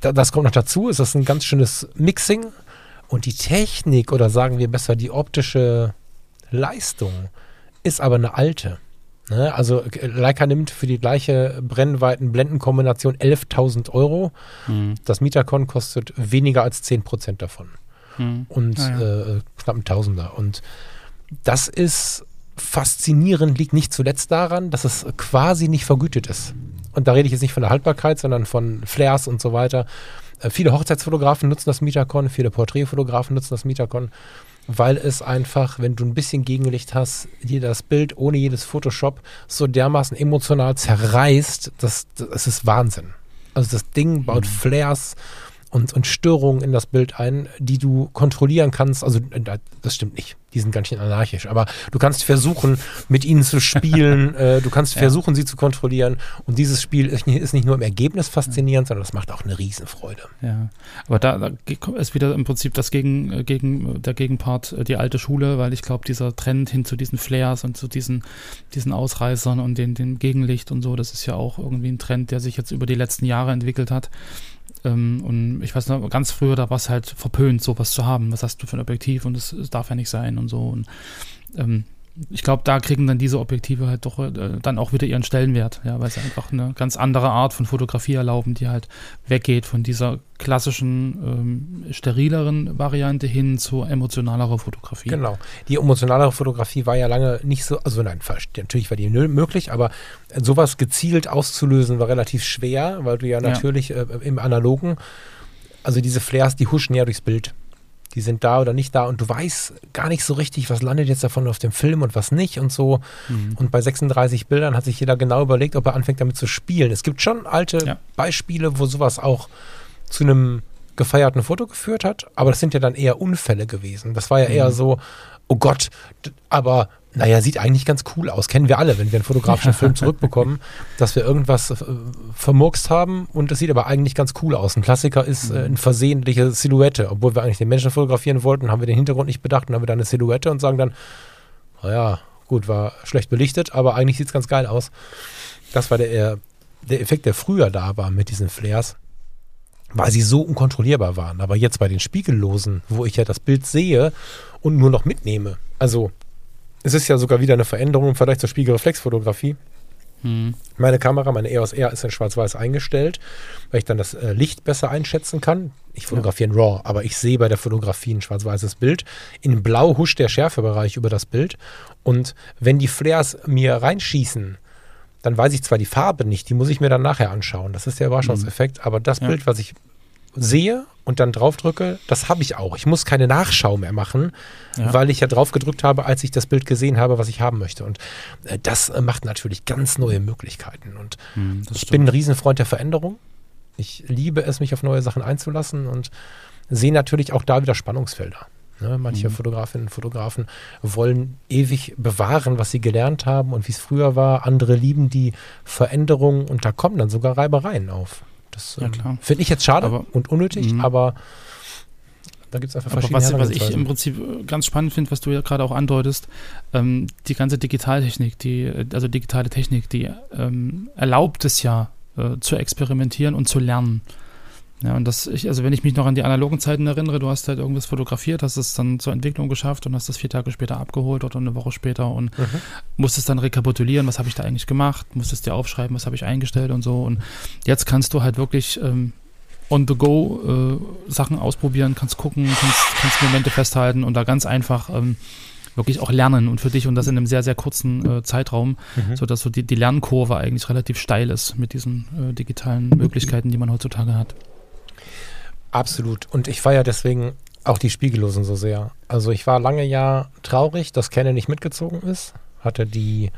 Da, das kommt noch dazu. Es ist ein ganz schönes Mixing. Und die Technik oder sagen wir besser die optische Leistung ist aber eine alte. Ne? Also äh, Leica nimmt für die gleiche Brennweiten-Blendenkombination 11.000 Euro. Hm. Das Mitacon kostet weniger als 10% davon Hm. und Ah, ja. äh, knapp ein Tausender. Und das ist faszinierend, liegt nicht zuletzt daran, dass es quasi nicht vergütet ist. Und da rede ich jetzt nicht von der Haltbarkeit, sondern von Flares und so weiter. Äh, viele Hochzeitsfotografen nutzen das Mitacon, viele Porträtfotografen nutzen das Mitacon, weil es einfach, wenn du ein bisschen Gegenlicht hast, dir das Bild ohne jedes Photoshop so dermaßen emotional zerreißt, das, das ist Wahnsinn. Also das Ding baut Flares und, und Störungen in das Bild ein, die du kontrollieren kannst. Also äh, das stimmt nicht. Die sind ganz schön anarchisch. Aber du kannst versuchen, mit ihnen zu spielen. äh, du kannst Ja. versuchen, sie zu kontrollieren. Und dieses Spiel ist nicht, ist nicht nur im Ergebnis faszinierend, sondern das macht auch eine Riesenfreude. Ja, aber da, da ist wieder im Prinzip das gegen, äh, gegen der Gegenpart äh, die alte Schule, weil ich glaube, dieser Trend hin zu diesen Flares und zu diesen, diesen Ausreißern und den, dem Gegenlicht und so, das ist ja auch irgendwie ein Trend, der sich jetzt über die letzten Jahre entwickelt hat. Ähm, und ich weiß noch, ganz früher, da war es halt verpönt, sowas zu haben. Was hast du für ein Objektiv und es darf ja nicht sein und so. Und ähm, ich glaube, da kriegen dann diese Objektive halt doch äh, dann auch wieder ihren Stellenwert, ja, weil sie einfach eine ganz andere Art von Fotografie erlauben, die halt weggeht von dieser klassischen, ähm, sterileren Variante hin zu emotionalerer Fotografie. Genau. Die emotionalere Fotografie war ja lange nicht so, also nein, natürlich war die möglich, aber sowas gezielt auszulösen war relativ schwer, weil du ja natürlich ja. Äh, im Analogen, also diese Flares, die huschen ja durchs Bild die sind da oder nicht da und du weißt gar nicht so richtig, was landet jetzt davon auf dem Film und was nicht und so. Mhm. Und bei 36 Bildern hat sich jeder genau überlegt, ob er anfängt damit zu spielen. Es gibt schon alte ja. Beispiele, wo sowas auch zu einem gefeierten Foto geführt hat, aber das sind ja dann eher Unfälle gewesen. Das war ja mhm. eher so, oh Gott, aber naja, sieht eigentlich ganz cool aus. Kennen wir alle, wenn wir einen fotografischen Film zurückbekommen, dass wir irgendwas äh, vermurkst haben und es sieht aber eigentlich ganz cool aus. Ein Klassiker ist äh, eine versehentliche Silhouette. Obwohl wir eigentlich den Menschen fotografieren wollten, haben wir den Hintergrund nicht bedacht und haben wir dann eine Silhouette und sagen dann, naja, gut, war schlecht belichtet, aber eigentlich sieht es ganz geil aus. Das war der, der Effekt, der früher da war mit diesen Flares weil sie so unkontrollierbar waren. Aber jetzt bei den Spiegellosen, wo ich ja das Bild sehe und nur noch mitnehme, also es ist ja sogar wieder eine Veränderung im Vergleich zur Spiegelreflexfotografie. Hm. Meine Kamera, meine EOS R ist in schwarz-weiß eingestellt, weil ich dann das äh, Licht besser einschätzen kann. Ich fotografiere in RAW, aber ich sehe bei der Fotografie ein schwarz-weißes Bild. In Blau huscht der Schärfebereich über das Bild. Und wenn die Flares mir reinschießen, dann weiß ich zwar die Farbe nicht, die muss ich mir dann nachher anschauen. Das ist der Überraschungseffekt. Mhm. Aber das ja. Bild, was ich sehe und dann draufdrücke, das habe ich auch. Ich muss keine Nachschau mehr machen, ja. weil ich ja drauf gedrückt habe, als ich das Bild gesehen habe, was ich haben möchte. Und äh, das äh, macht natürlich ganz neue Möglichkeiten. Und mhm, ich bin ein Riesenfreund der Veränderung. Ich liebe es, mich auf neue Sachen einzulassen und sehe natürlich auch da wieder Spannungsfelder. Ne, manche mhm. Fotografinnen und Fotografen wollen ewig bewahren, was sie gelernt haben und wie es früher war. Andere lieben die Veränderung und da kommen dann sogar Reibereien auf. Das ja, ähm, finde ich jetzt schade aber, und unnötig, mh. aber da gibt es einfach verschiedene aber was, was ich im Prinzip äh, ganz spannend finde, was du ja gerade auch andeutest, ähm, die ganze Digitaltechnik, die, äh, also digitale Technik, die ähm, erlaubt es ja äh, zu experimentieren und zu lernen. Ja, und das, ich, also wenn ich mich noch an die analogen Zeiten erinnere, du hast halt irgendwas fotografiert, hast es dann zur Entwicklung geschafft und hast das vier Tage später abgeholt oder eine Woche später und mhm. musstest dann rekapitulieren, was habe ich da eigentlich gemacht, musstest dir aufschreiben, was habe ich eingestellt und so. Und jetzt kannst du halt wirklich ähm, on the go äh, Sachen ausprobieren, kannst gucken, kannst, kannst Momente festhalten und da ganz einfach ähm, wirklich auch lernen und für dich und das in einem sehr, sehr kurzen äh, Zeitraum, mhm. sodass so die, die Lernkurve eigentlich relativ steil ist mit diesen äh, digitalen Möglichkeiten, die man heutzutage hat. Absolut. Und ich feiere deswegen auch die Spiegellosen so sehr. Also ich war lange ja traurig, dass Canon nicht mitgezogen ist. Hatte die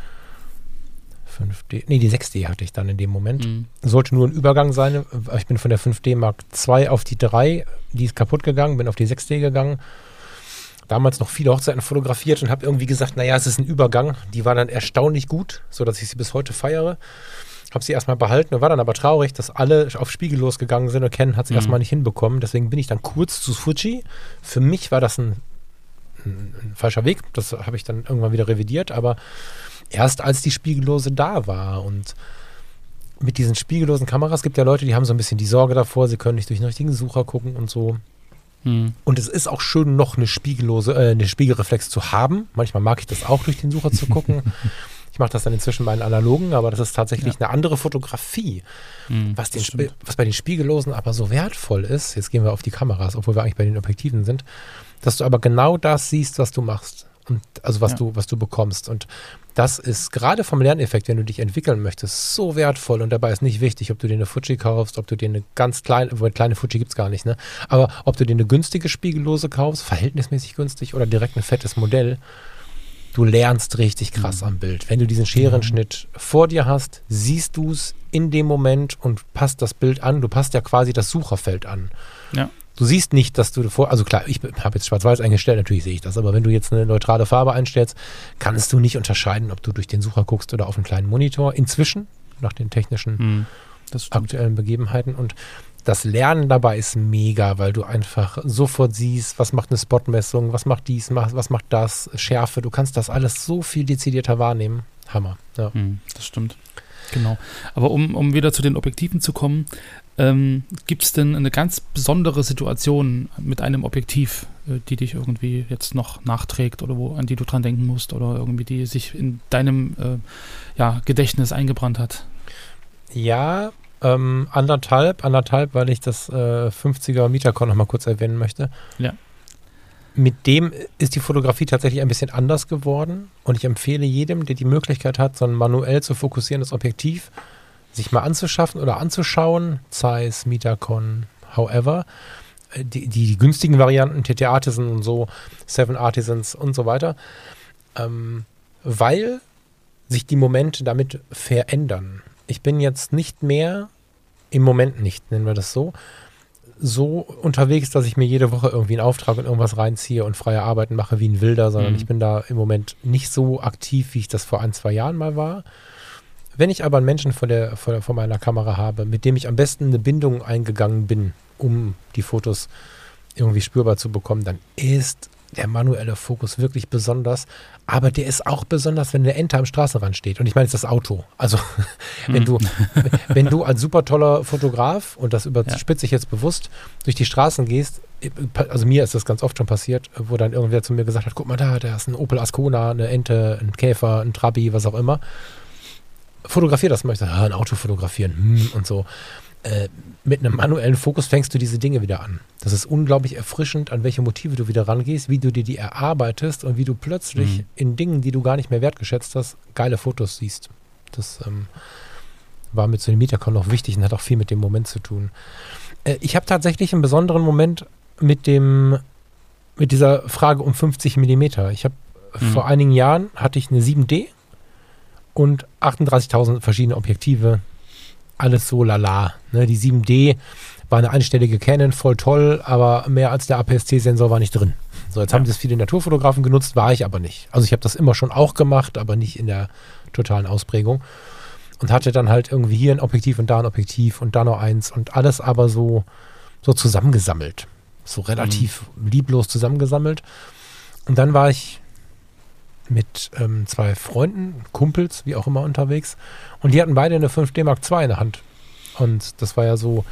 5D, nee, die 6D hatte ich dann in dem Moment. Mhm. Sollte nur ein Übergang sein. Ich bin von der 5D Mark II auf die 3, die ist kaputt gegangen, bin auf die 6D gegangen. Damals noch viele Hochzeiten fotografiert und habe irgendwie gesagt, naja, es ist ein Übergang. Die war dann erstaunlich gut, sodass ich sie bis heute feiere. Habe sie erstmal behalten und war dann aber traurig, dass alle auf Spiegel losgegangen sind und Ken hat sie mhm. erstmal nicht hinbekommen. Deswegen bin ich dann kurz zu Fuji. Für mich war das ein, ein, ein falscher Weg. Das habe ich dann irgendwann wieder revidiert. Aber erst als die Spiegellose da war und mit diesen spiegellosen Kameras gibt ja Leute, die haben so ein bisschen die Sorge davor, sie können nicht durch den richtigen Sucher gucken und so. Mhm. Und es ist auch schön, noch eine spiegellose, äh, eine Spiegelreflex zu haben. Manchmal mag ich das auch, durch den Sucher zu gucken. Ich mache das dann inzwischen bei den analogen, aber das ist tatsächlich ja. eine andere Fotografie. Mhm, was, den, was bei den Spiegellosen aber so wertvoll ist, jetzt gehen wir auf die Kameras, obwohl wir eigentlich bei den Objektiven sind, dass du aber genau das siehst, was du machst. Und also was ja. du, was du bekommst. Und das ist gerade vom Lerneffekt, wenn du dich entwickeln möchtest, so wertvoll. Und dabei ist nicht wichtig, ob du dir eine Fuji kaufst, ob du dir eine ganz kleine, kleine Fuji gibt es gar nicht, ne? Aber ob du dir eine günstige Spiegellose kaufst, verhältnismäßig günstig oder direkt ein fettes Modell du lernst richtig krass mhm. am Bild. Wenn du diesen Scherenschnitt vor dir hast, siehst du es in dem Moment und passt das Bild an. Du passt ja quasi das Sucherfeld an. Ja. Du siehst nicht, dass du vor, also klar, ich habe jetzt schwarz-weiß eingestellt, natürlich sehe ich das, aber wenn du jetzt eine neutrale Farbe einstellst, kannst du nicht unterscheiden, ob du durch den Sucher guckst oder auf einen kleinen Monitor. Inzwischen, nach den technischen mhm, aktuellen Begebenheiten. Und das Lernen dabei ist mega, weil du einfach sofort siehst, was macht eine Spotmessung, was macht dies, was macht das, Schärfe. Du kannst das alles so viel dezidierter wahrnehmen. Hammer. Ja. Hm, das stimmt. Genau. Aber um, um wieder zu den Objektiven zu kommen, Ähm, Gibt es denn eine ganz besondere Situation mit einem Objektiv, äh, die dich irgendwie jetzt noch nachträgt oder wo, an die du dran denken musst oder irgendwie die sich in deinem äh, ja, Gedächtnis eingebrannt hat? Ja, ähm, anderthalb, anderthalb, weil ich das äh, 50er Mietercon noch mal kurz erwähnen möchte. Ja. Mit dem ist die Fotografie tatsächlich ein bisschen anders geworden und ich empfehle jedem, der die Möglichkeit hat, so ein manuell zu fokussierendes Objektiv sich mal anzuschaffen oder anzuschauen, Zeiss, Mietercon, however, äh, die, die, die günstigen Varianten, TT Artisan und so, Seven Artisans und so weiter, ähm, weil sich die Momente damit verändern. Ich bin jetzt nicht mehr, im Moment nicht, nennen wir das so, so unterwegs, dass ich mir jede Woche irgendwie einen Auftrag und irgendwas reinziehe und freie Arbeiten mache wie ein Wilder, sondern Mhm. ich bin da im Moment nicht so aktiv, wie ich das vor ein, zwei Jahren mal war. Wenn ich aber einen Menschen vor, der, vor, der, vor meiner Kamera habe, mit dem ich am besten eine Bindung eingegangen bin, um die Fotos irgendwie spürbar zu bekommen, dann ist der manuelle Fokus wirklich besonders. Aber der ist auch besonders, wenn der Enter am Straßenrand steht. Und ich meine jetzt das Auto. Also wenn du, wenn du als super toller Fotograf, und das überspitze ich jetzt bewusst, durch die Straßen gehst, also mir ist das ganz oft schon passiert, wo dann irgendwer zu mir gesagt hat, guck mal da, da ist ein Opel Ascona, eine Ente, ein Käfer, ein Trabi, was auch immer. Fotografier das mal. Ich sage, ah, ein Auto fotografieren hm, und so. Äh, mit einem manuellen Fokus fängst du diese Dinge wieder an. Das ist unglaublich erfrischend, an welche Motive du wieder rangehst, wie du dir die erarbeitest und wie du plötzlich Mhm. in Dingen, die du gar nicht mehr wertgeschätzt hast, geile Fotos siehst. Das ähm, war mit so einem Mietercon noch wichtig und hat auch viel mit dem Moment zu tun. Äh, ich habe tatsächlich einen besonderen Moment mit dem, mit dieser Frage um 50 Millimeter. Ich habe Mhm. vor einigen Jahren hatte ich eine 7D und 38.000 verschiedene Objektive. Alles so lala. Ne, die 7D war eine einstellige Canon, voll toll, aber mehr als der APS-C-Sensor war nicht drin. So, jetzt Ja. haben das viele Naturfotografen genutzt, war ich aber nicht. Also ich habe das immer schon auch gemacht, aber nicht in der totalen Ausprägung. Und hatte dann halt irgendwie hier ein Objektiv und da ein Objektiv und da noch eins und alles aber so, so zusammengesammelt. So relativ lieblos zusammengesammelt. Und dann war ich mit ähm, zwei Freunden, Kumpels, wie auch immer unterwegs. Und die hatten beide eine 5D Mark II in der Hand. Und das war ja so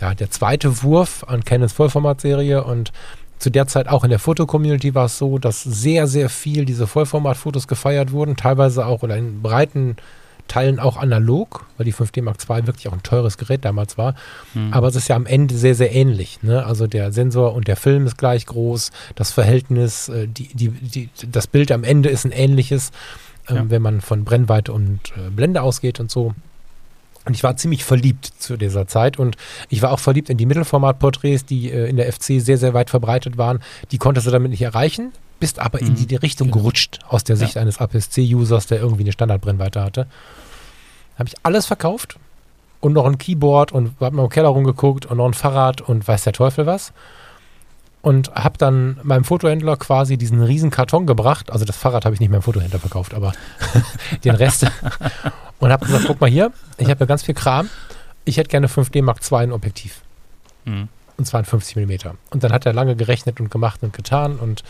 ja, der zweite Wurf an Canons Vollformatserie. Und zu der Zeit auch in der Fotocommunity war es so, dass sehr, sehr viel diese Vollformatfotos gefeiert wurden. Teilweise auch oder in breiten Teilen auch analog, weil die 5D Mark II wirklich auch ein teures Gerät damals war. Mhm. Aber es ist ja am Ende sehr, sehr ähnlich. Ne? Also der Sensor und der Film ist gleich groß, das Verhältnis, äh, die, die, die, das Bild am Ende ist ein ähnliches, ähm, Ja. wenn man von Brennweite und äh, Blende ausgeht und so. Und ich war ziemlich verliebt zu dieser Zeit und ich war auch verliebt in die Mittelformat-Porträts, die äh, in der FC sehr, sehr weit verbreitet waren. Die konntest du damit nicht erreichen, bist aber in Mhm. die, die Richtung Genau. gerutscht aus der Sicht Ja. eines APS-C-Users, der irgendwie eine Standardbrennweite hatte. Habe ich alles verkauft und noch ein Keyboard und habe mal im Keller rumgeguckt und noch ein Fahrrad und weiß der Teufel was. Und habe dann meinem Fotohändler quasi diesen riesen Karton gebracht. Also das Fahrrad habe ich nicht meinem Fotohändler verkauft, aber den Rest. und habe gesagt, guck mal hier, ich habe ja ganz viel Kram. Ich hätte gerne 5D Mark II ein Objektiv. Mhm. Und zwar ein 50 mm. Und dann hat er lange gerechnet und gemacht und getan. Und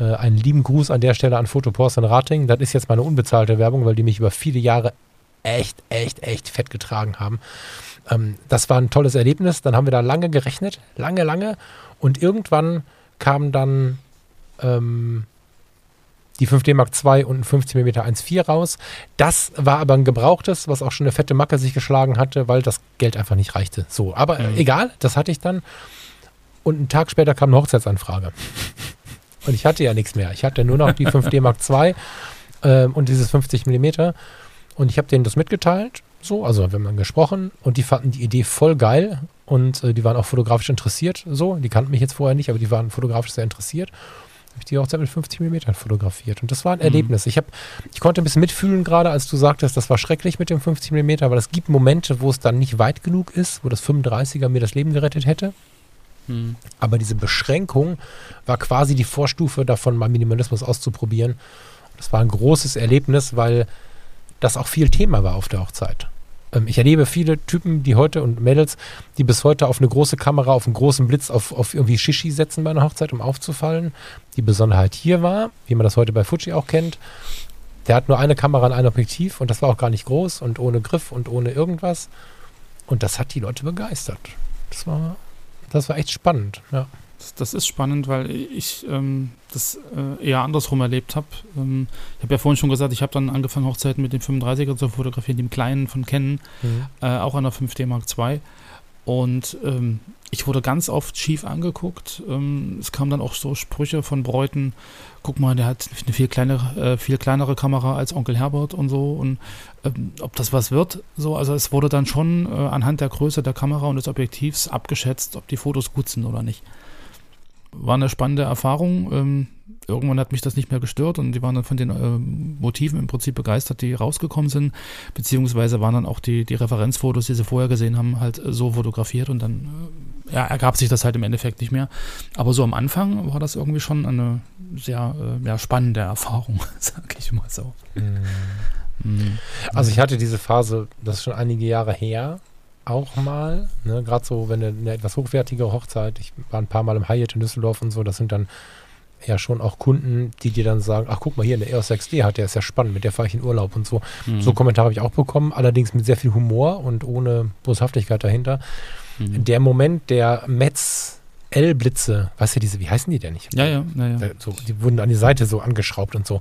äh, einen lieben Gruß an der Stelle an Fotopost in Rating. Das ist jetzt meine unbezahlte Werbung, weil die mich über viele Jahre echt, echt, echt fett getragen haben. Ähm, das war ein tolles Erlebnis. Dann haben wir da lange gerechnet, lange, lange. Und irgendwann kam dann ähm, die 5D Mark II und ein 50 mm 1.4 raus. Das war aber ein gebrauchtes, was auch schon eine fette Macke sich geschlagen hatte, weil das Geld einfach nicht reichte. So, aber äh, Mhm. egal, das hatte ich dann. Und einen Tag später kam eine Hochzeitsanfrage. Und ich hatte ja nichts mehr. Ich hatte nur noch die 5D Mark II ähm, und dieses 50 mm. Und ich habe denen das mitgeteilt. So, also wir haben dann gesprochen und die fanden die Idee voll geil und äh, die waren auch fotografisch interessiert. So, die kannten mich jetzt vorher nicht, aber die waren fotografisch sehr interessiert. Habe ich die Hochzeit mit 50 mm fotografiert. Und das war ein Mhm. Erlebnis. Ich, hab, ich konnte ein bisschen mitfühlen, gerade als du sagtest, das war schrecklich mit dem 50 mm, weil es gibt Momente, wo es dann nicht weit genug ist, wo das 35er mir das Leben gerettet hätte. Mhm. Aber diese Beschränkung war quasi die Vorstufe davon, mal Minimalismus auszuprobieren. Das war ein großes Erlebnis, weil das auch viel Thema war auf der Hochzeit. Ähm, ich erlebe viele Typen, die heute und Mädels, die bis heute auf eine große Kamera, auf einen großen Blitz, auf, auf irgendwie Shishi setzen bei einer Hochzeit, um aufzufallen. Die Besonderheit hier war, wie man das heute bei Fuji auch kennt, der hat nur eine Kamera und ein Objektiv und das war auch gar nicht groß und ohne Griff und ohne irgendwas. Und das hat die Leute begeistert. Das war, das war echt spannend, ja. Das, das ist spannend, weil ich ähm, das äh, eher andersrum erlebt habe. Ähm, ich habe ja vorhin schon gesagt, ich habe dann angefangen, Hochzeiten mit dem 35er zu fotografieren, dem kleinen von Canon, Mhm. äh, auch an der 5D Mark II. Und ähm, ich wurde ganz oft schief angeguckt. Ähm, es kamen dann auch so Sprüche von Bräuten, guck mal, der hat eine viel kleinere, äh, viel kleinere Kamera als Onkel Herbert und so. Und ähm, ob das was wird, so, also es wurde dann schon äh, anhand der Größe der Kamera und des Objektivs abgeschätzt, ob die Fotos gut sind oder nicht. War eine spannende Erfahrung. Ähm, irgendwann hat mich das nicht mehr gestört und die waren dann von den ähm, Motiven im Prinzip begeistert, die rausgekommen sind, beziehungsweise waren dann auch die, die Referenzfotos, die sie vorher gesehen haben, halt äh, so fotografiert und dann äh, ja, ergab sich das halt im Endeffekt nicht mehr. Aber so am Anfang war das irgendwie schon eine sehr äh, ja, spannende Erfahrung, sag ich mal so. Mhm. Also ich hatte diese Phase, das ist schon einige Jahre her, auch mal. Ne? Gerade so, wenn eine, eine etwas hochwertige Hochzeit, ich war ein paar Mal im Hyatt in Düsseldorf und so, das sind dann ja schon auch Kunden, die dir dann sagen, ach guck mal hier, eine EOS 6D hat, der ist ja spannend, mit der fahre ich in Urlaub und so. Mhm. So Kommentare habe ich auch bekommen, allerdings mit sehr viel Humor und ohne Boshaftigkeit dahinter. Mhm. Der Moment der Metz L-Blitze, weißt du diese, wie heißen die denn nicht? Ja, ja, ja, ja. So, die wurden an die Seite so angeschraubt und so.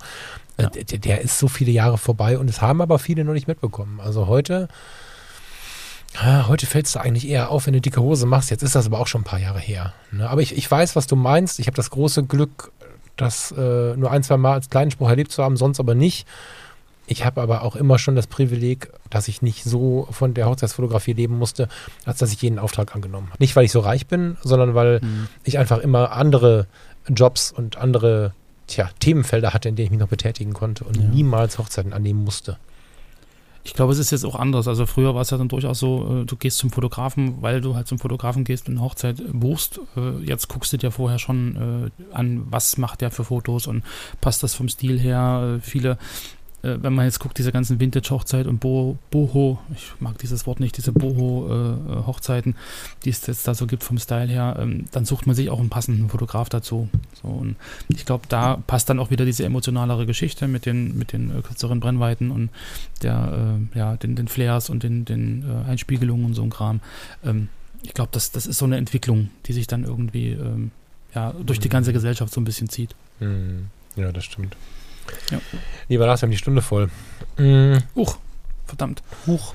Äh, Ja. Der, der ist so viele Jahre vorbei und es haben aber viele noch nicht mitbekommen. Also heute, ah, heute fällt es da eigentlich eher auf, wenn du dicke Hose machst. Jetzt ist das aber auch schon ein paar Jahre her. Ne? Aber ich, ich weiß, was du meinst. Ich habe das große Glück, das äh, nur ein, zwei Mal als kleinen Spruch erlebt zu haben, sonst aber nicht. Ich habe aber auch immer schon das Privileg, dass ich nicht so von der Hochzeitsfotografie leben musste, als dass ich jeden Auftrag angenommen habe. Nicht, weil ich so reich bin, sondern weil Mhm. ich einfach immer andere Jobs und andere tja, Themenfelder hatte, in denen ich mich noch betätigen konnte und Ja. niemals Hochzeiten annehmen musste. Ich glaube, es ist jetzt auch anders. Also früher war es ja dann durchaus so, äh, du gehst zum Fotografen, weil du halt zum Fotografen gehst und eine Hochzeit buchst. Äh, Jetzt guckst du dir vorher schon äh, an, was macht der für Fotos und passt das vom Stil her. Viele, äh, wenn man jetzt guckt, diese ganzen Vintage-Hochzeit und Bo Boho, ich mag dieses Wort nicht, diese Boho-Hochzeiten, die es jetzt da so gibt vom Style her, ähm, dann sucht man sich auch einen passenden Fotograf dazu. So, und ich glaube, da passt dann auch wieder diese emotionalere Geschichte mit den, mit den äh, kürzeren Brennweiten und der, äh, ja, den, den Flares und den, den äh, Einspiegelungen und so ein Kram. Ähm, ich glaube, das, das ist so eine Entwicklung, die sich dann irgendwie ähm, ja, durch die ganze Gesellschaft so ein bisschen zieht. Hm, Ja, das stimmt. Ja. Lieber Lars, wir haben die Stunde voll. Hm, Uch, verdammt. Huch.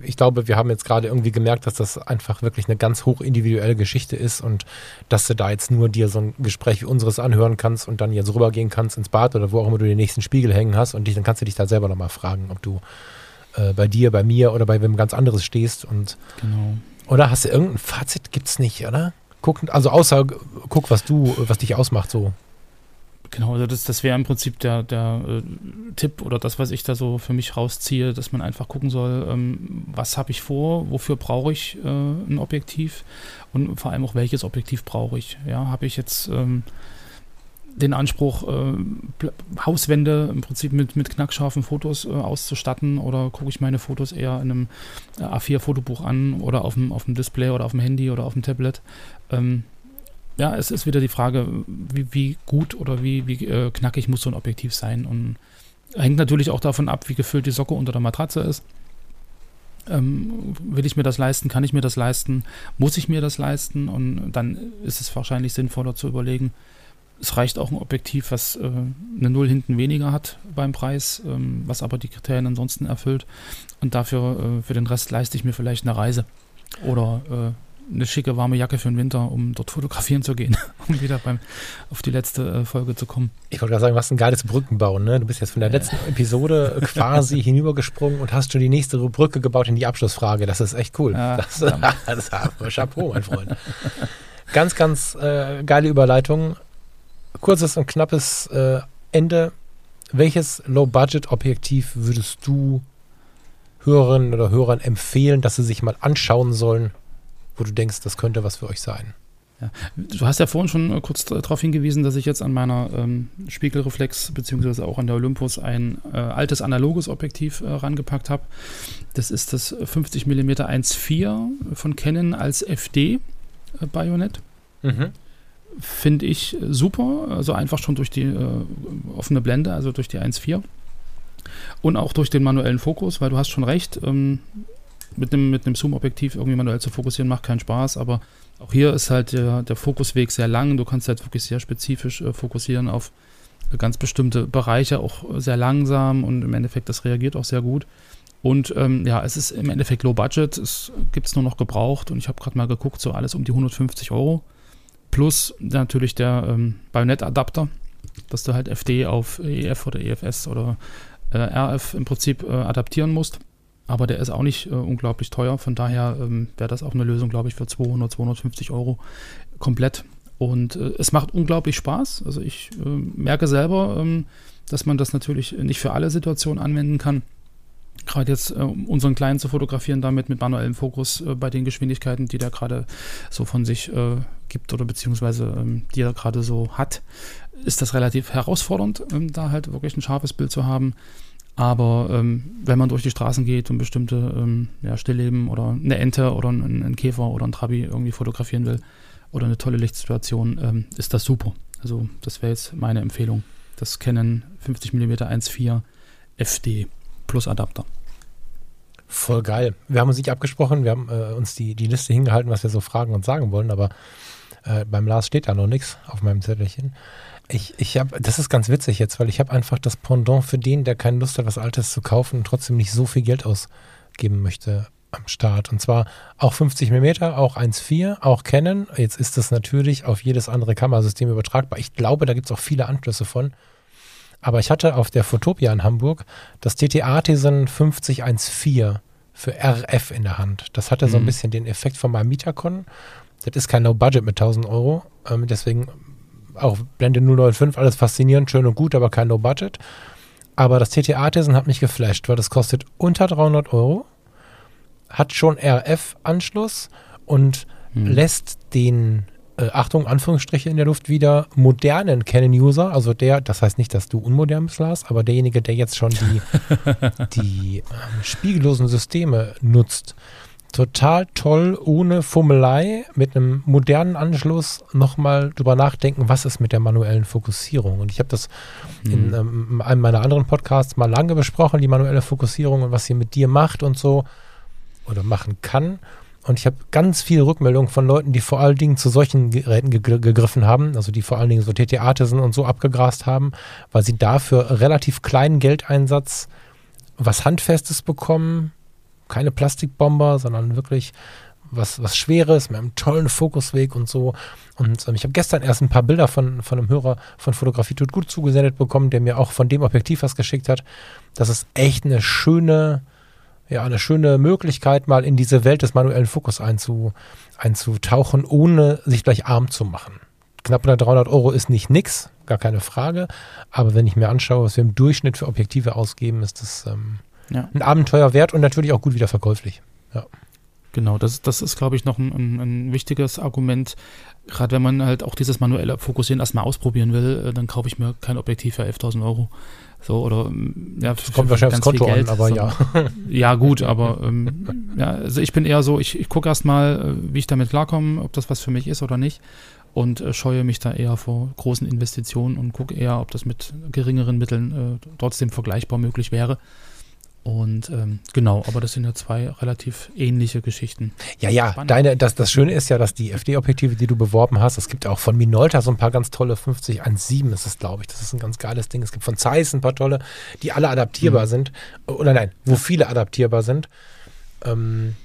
Ich glaube, wir haben jetzt gerade irgendwie gemerkt, dass das einfach wirklich eine ganz hoch individuelle Geschichte ist und dass du da jetzt nur dir so ein Gespräch wie unseres anhören kannst und dann jetzt rübergehen kannst ins Bad oder wo auch immer du den nächsten Spiegel hängen hast und dich, dann kannst du dich da selber nochmal fragen, ob du äh, bei dir, bei mir oder bei wem ganz anderes stehst und Genau. Oder hast du irgendein Fazit? Gibt's nicht, oder? Guck, also außer guck, was du, was dich ausmacht, so. Genau, also das, das wäre im Prinzip der, der äh, Tipp oder das, was ich da so für mich rausziehe, dass man einfach gucken soll, ähm, was habe ich vor, wofür brauche ich äh, ein Objektiv und vor allem auch welches Objektiv brauche ich. Ja, habe ich jetzt ähm, den Anspruch, äh, Hauswände im Prinzip mit, mit knackscharfen Fotos äh, auszustatten oder gucke ich meine Fotos eher in einem äh, A4-Fotobuch an oder auf dem, auf dem Display oder auf dem Handy oder auf dem Tablet. Ähm, ja, es ist wieder die Frage, wie, wie gut oder wie, wie äh, knackig muss so ein Objektiv sein. Und hängt natürlich auch davon ab, wie gefüllt die Socke unter der Matratze ist. Ähm, will ich mir das leisten? Kann ich mir das leisten? Muss ich mir das leisten? Und dann ist es wahrscheinlich sinnvoller zu überlegen, es reicht auch ein Objektiv, was äh, eine Null hinten weniger hat beim Preis, ähm, was aber die Kriterien ansonsten erfüllt. Und dafür, äh, für den Rest leiste ich mir vielleicht eine Reise. Oder äh, eine schicke warme Jacke für den Winter, um dort fotografieren zu gehen, um wieder beim, auf die letzte äh, Folge zu kommen. Ich wollte gerade sagen, hast ein geiles Brückenbauen, ne? Du bist jetzt von der letzten Episode quasi hinübergesprungen und hast schon die nächste Brücke gebaut in die Abschlussfrage. Das ist echt cool. Ja, das, das, das Chapeau, mein Freund. Ganz, ganz äh, geile Überleitung. Kurzes und knappes äh, Ende. Welches Low-Budget-Objektiv würdest du Hörerinnen oder Hörern empfehlen, dass sie sich mal anschauen sollen, wo du denkst, das könnte was für euch sein? Du hast ja vorhin schon äh, kurz darauf hingewiesen, dass ich jetzt an meiner ähm, Spiegelreflex beziehungsweise auch an der Olympus ein äh, altes analoges Objektiv äh, rangepackt habe. Das ist das 50 mm 1.4 von Canon als FD äh. Mhm. Finde ich äh, super, also einfach schon durch die äh, offene Blende, also durch die 1.4 und auch durch den manuellen Fokus, weil du hast schon recht, ähm, mit einem mit Zoom-Objektiv irgendwie manuell zu fokussieren, macht keinen Spaß, aber auch hier ist halt der, der Fokusweg sehr lang. Du kannst halt wirklich sehr spezifisch äh, fokussieren auf ganz bestimmte Bereiche, auch sehr langsam und im Endeffekt, das reagiert auch sehr gut. Und ähm, ja, es ist im Endeffekt Low Budget, es gibt es nur noch gebraucht und ich habe gerade mal geguckt, so alles um die 150 Euro. Plus natürlich der ähm, Bayonet-Adapter, dass du halt FD auf EF oder EFS oder äh, RF im Prinzip äh, adaptieren musst. Aber der ist auch nicht äh, unglaublich teuer. Von daher ähm, wäre das auch eine Lösung, glaube ich, für 200, 250 Euro komplett. Und äh, es macht unglaublich Spaß. Also ich äh, merke selber, ähm, dass man das natürlich nicht für alle Situationen anwenden kann. Gerade jetzt, äh, um unseren Kleinen zu fotografieren, damit mit manuellem Fokus äh, bei den Geschwindigkeiten, die der gerade so von sich äh, gibt oder beziehungsweise ähm, die er gerade so hat, ist das relativ herausfordernd, ähm, da halt wirklich ein scharfes Bild zu haben. Aber ähm, wenn man durch die Straßen geht und bestimmte ähm, ja, Stillleben oder eine Ente oder ein, ein, Käfer oder ein Trabi irgendwie fotografieren will oder eine tolle Lichtsituation, ähm, ist das super. Also das wäre jetzt meine Empfehlung. Das Canon 50mm 1.4 FD plus Adapter. Voll geil. Wir haben uns nicht abgesprochen, wir haben äh, uns die, die Liste hingehalten, was wir so fragen und sagen wollen, aber äh, beim Lars steht da noch nichts auf meinem Zettelchen. Ich, ich habe, das ist ganz witzig jetzt, weil ich habe einfach das Pendant für den, der keine Lust hat, was Altes zu kaufen und trotzdem nicht so viel Geld ausgeben möchte am Start. Und zwar auch 50 mm, auch 1.4, auch Canon. Jetzt ist das natürlich auf jedes andere Kamerasystem übertragbar. Ich glaube, da gibt es auch viele Anschlüsse von. Aber ich hatte auf der Fotopia in Hamburg das TT Artisan 5014 für RF in der Hand. Das hatte so ein mhm. bisschen den Effekt von meinem Mietacon. Das ist kein No-Budget mit 1000 Euro. Ähm, deswegen auch Blende 095, alles faszinierend, schön und gut, aber kein No-Budget. Aber das TT Artisan hat mich geflasht, weil das kostet unter 300 Euro, hat schon RF-Anschluss und hm. lässt den, äh, Achtung, Anführungsstriche in der Luft wieder, modernen Canon-User, also der, das heißt nicht, dass du unmodern bist, Lars, aber derjenige, der jetzt schon die, die ähm, spiegellosen Systeme nutzt, total toll, ohne Fummelei, mit einem modernen Anschluss nochmal drüber nachdenken, was ist mit der manuellen Fokussierung. Und ich habe das mhm. in ähm, einem meiner anderen Podcasts mal lange besprochen, die manuelle Fokussierung und was sie mit dir macht und so oder machen kann. Und ich habe ganz viele Rückmeldungen von Leuten, die vor allen Dingen zu solchen Geräten ge gegriffen haben, also die vor allen Dingen so TT-Artisan und so abgegrast haben, weil sie dafür relativ kleinen Geldeinsatz was Handfestes bekommen, keine Plastikbomber, sondern wirklich was, was Schweres mit einem tollen Fokusweg und so. Und ähm, ich habe gestern erst ein paar Bilder von, von einem Hörer von Fotografie tut gut zugesendet bekommen, der mir auch von dem Objektiv was geschickt hat. Das ist echt eine schöne, ja, eine schöne Möglichkeit, mal in diese Welt des manuellen Fokus einzu, einzutauchen, ohne sich gleich arm zu machen. Knapp unter 300 Euro ist nicht nix, gar keine Frage. Aber wenn ich mir anschaue, was wir im Durchschnitt für Objektive ausgeben, ist das ähm, ja. ein Abenteuer wert und natürlich auch gut wieder verkäuflich. Ja. Genau, das, das ist, glaube ich, noch ein, ein, ein wichtiges Argument. Gerade wenn man halt auch dieses manuelle Fokussieren erstmal ausprobieren will, äh, dann kaufe ich mir kein Objektiv für 11.000 Euro. So, oder, mm, ja, das kommt wahrscheinlich aufs Konto Geld, an, aber so, ja. Ja, gut, aber, ähm, ja, also ich bin eher so, ich, ich gucke erstmal, äh, wie ich damit klarkomme, ob das was für mich ist oder nicht. Und äh, scheue mich da eher vor großen Investitionen und gucke eher, ob das mit geringeren Mitteln äh, trotzdem vergleichbar möglich wäre. Und ähm, genau, aber das sind ja zwei relativ ähnliche Geschichten. Ja, ja, Spannend. deine, das, das Schöne ist ja, dass die FD-Objektive, die du beworben hast, es gibt auch von Minolta so ein paar ganz tolle 5017 ist es, glaube ich. Das ist ein ganz geiles Ding. Es gibt von Zeiss ein paar tolle, die alle adaptierbar mhm. sind. Oder nein, wo viele adaptierbar sind. Ähm,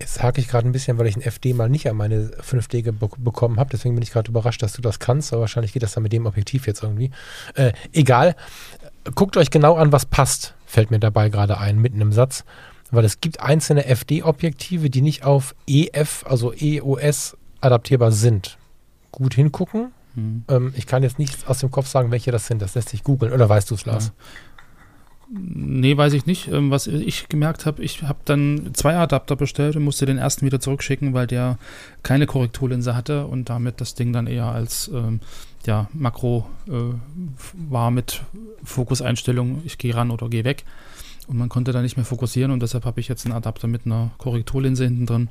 Jetzt hake ich gerade ein bisschen, weil ich ein FD mal nicht an meine 5D be bekommen habe. Deswegen bin ich gerade überrascht, dass du das kannst. Aber wahrscheinlich geht das dann mit dem Objektiv jetzt irgendwie. Äh, egal. Guckt euch genau an, was passt fällt mir dabei gerade ein, mitten im Satz. Weil es gibt einzelne FD-Objektive, die nicht auf EF, also EOS, adaptierbar sind. Gut hingucken. Hm. Ähm, ich kann jetzt nicht aus dem Kopf sagen, welche das sind. Das lässt sich googeln. Oder weißt du es, Lars? Ja. Nee, weiß ich nicht. Ähm, was ich gemerkt habe, ich habe dann zwei Adapter bestellt und musste den ersten wieder zurückschicken, weil der keine Korrekturlinse hatte und damit das Ding dann eher als ähm, ja, Makro äh, war mit Fokuseinstellung, ich gehe ran oder gehe weg. Und man konnte da nicht mehr fokussieren und deshalb habe ich jetzt einen Adapter mit einer Korrekturlinse hinten drin.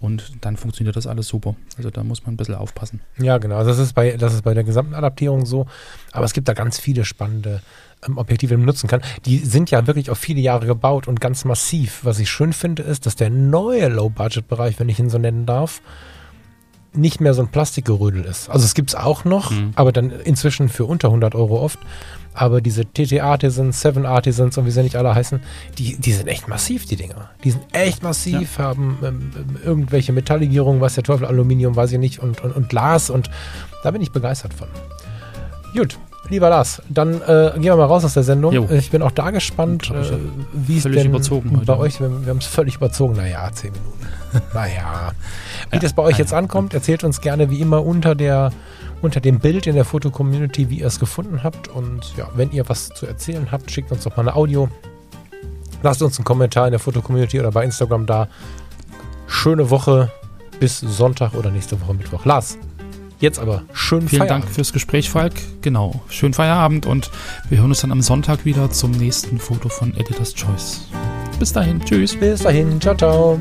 Und dann funktioniert das alles super. Also da muss man ein bisschen aufpassen. Ja, genau. Das ist bei, das ist bei der gesamten Adaptierung so. Aber es gibt da ganz viele spannende ähm, Objektive benutzen kann. Die sind ja wirklich auf viele Jahre gebaut und ganz massiv. Was ich schön finde, ist, dass der neue Low-Budget-Bereich, wenn ich ihn so nennen darf, nicht mehr so ein Plastikgerödel ist. Also es gibt es auch noch, Mhm. aber dann inzwischen für unter 100 Euro oft. Aber diese TT Artisans, Seven Artisans und wie sie nicht alle heißen, die, die sind echt massiv, die Dinger. Die sind echt massiv, haben ähm, irgendwelche Metalllegierungen, weiß der Teufel, Aluminium, weiß ich nicht, und, und, und Glas und da bin ich begeistert von. Gut, lieber Lars, dann äh, gehen wir mal raus aus der Sendung. Jo. Ich bin auch da gespannt, ich, äh, wie es denn überzogen bei heute. euch, wir, wir haben es völlig überzogen, naja, zehn Minuten. naja. Wie das bei euch jetzt ja, ankommt, erzählt uns gerne wie immer unter der unter dem Bild in der Foto-Community, wie ihr es gefunden habt. Und ja, wenn ihr was zu erzählen habt, schickt uns doch mal eine Audio. Lasst uns einen Kommentar in der Foto-Community oder bei Instagram da. Schöne Woche bis Sonntag oder nächste Woche Mittwoch. Lars, jetzt aber schönen Vielen Feierabend. Dank fürs Gespräch, Falk. Genau. Schönen Feierabend und wir hören uns dann am Sonntag wieder zum nächsten Foto von Editor's Choice. Bis dahin. Tschüss. Bis dahin. Ciao, ciao.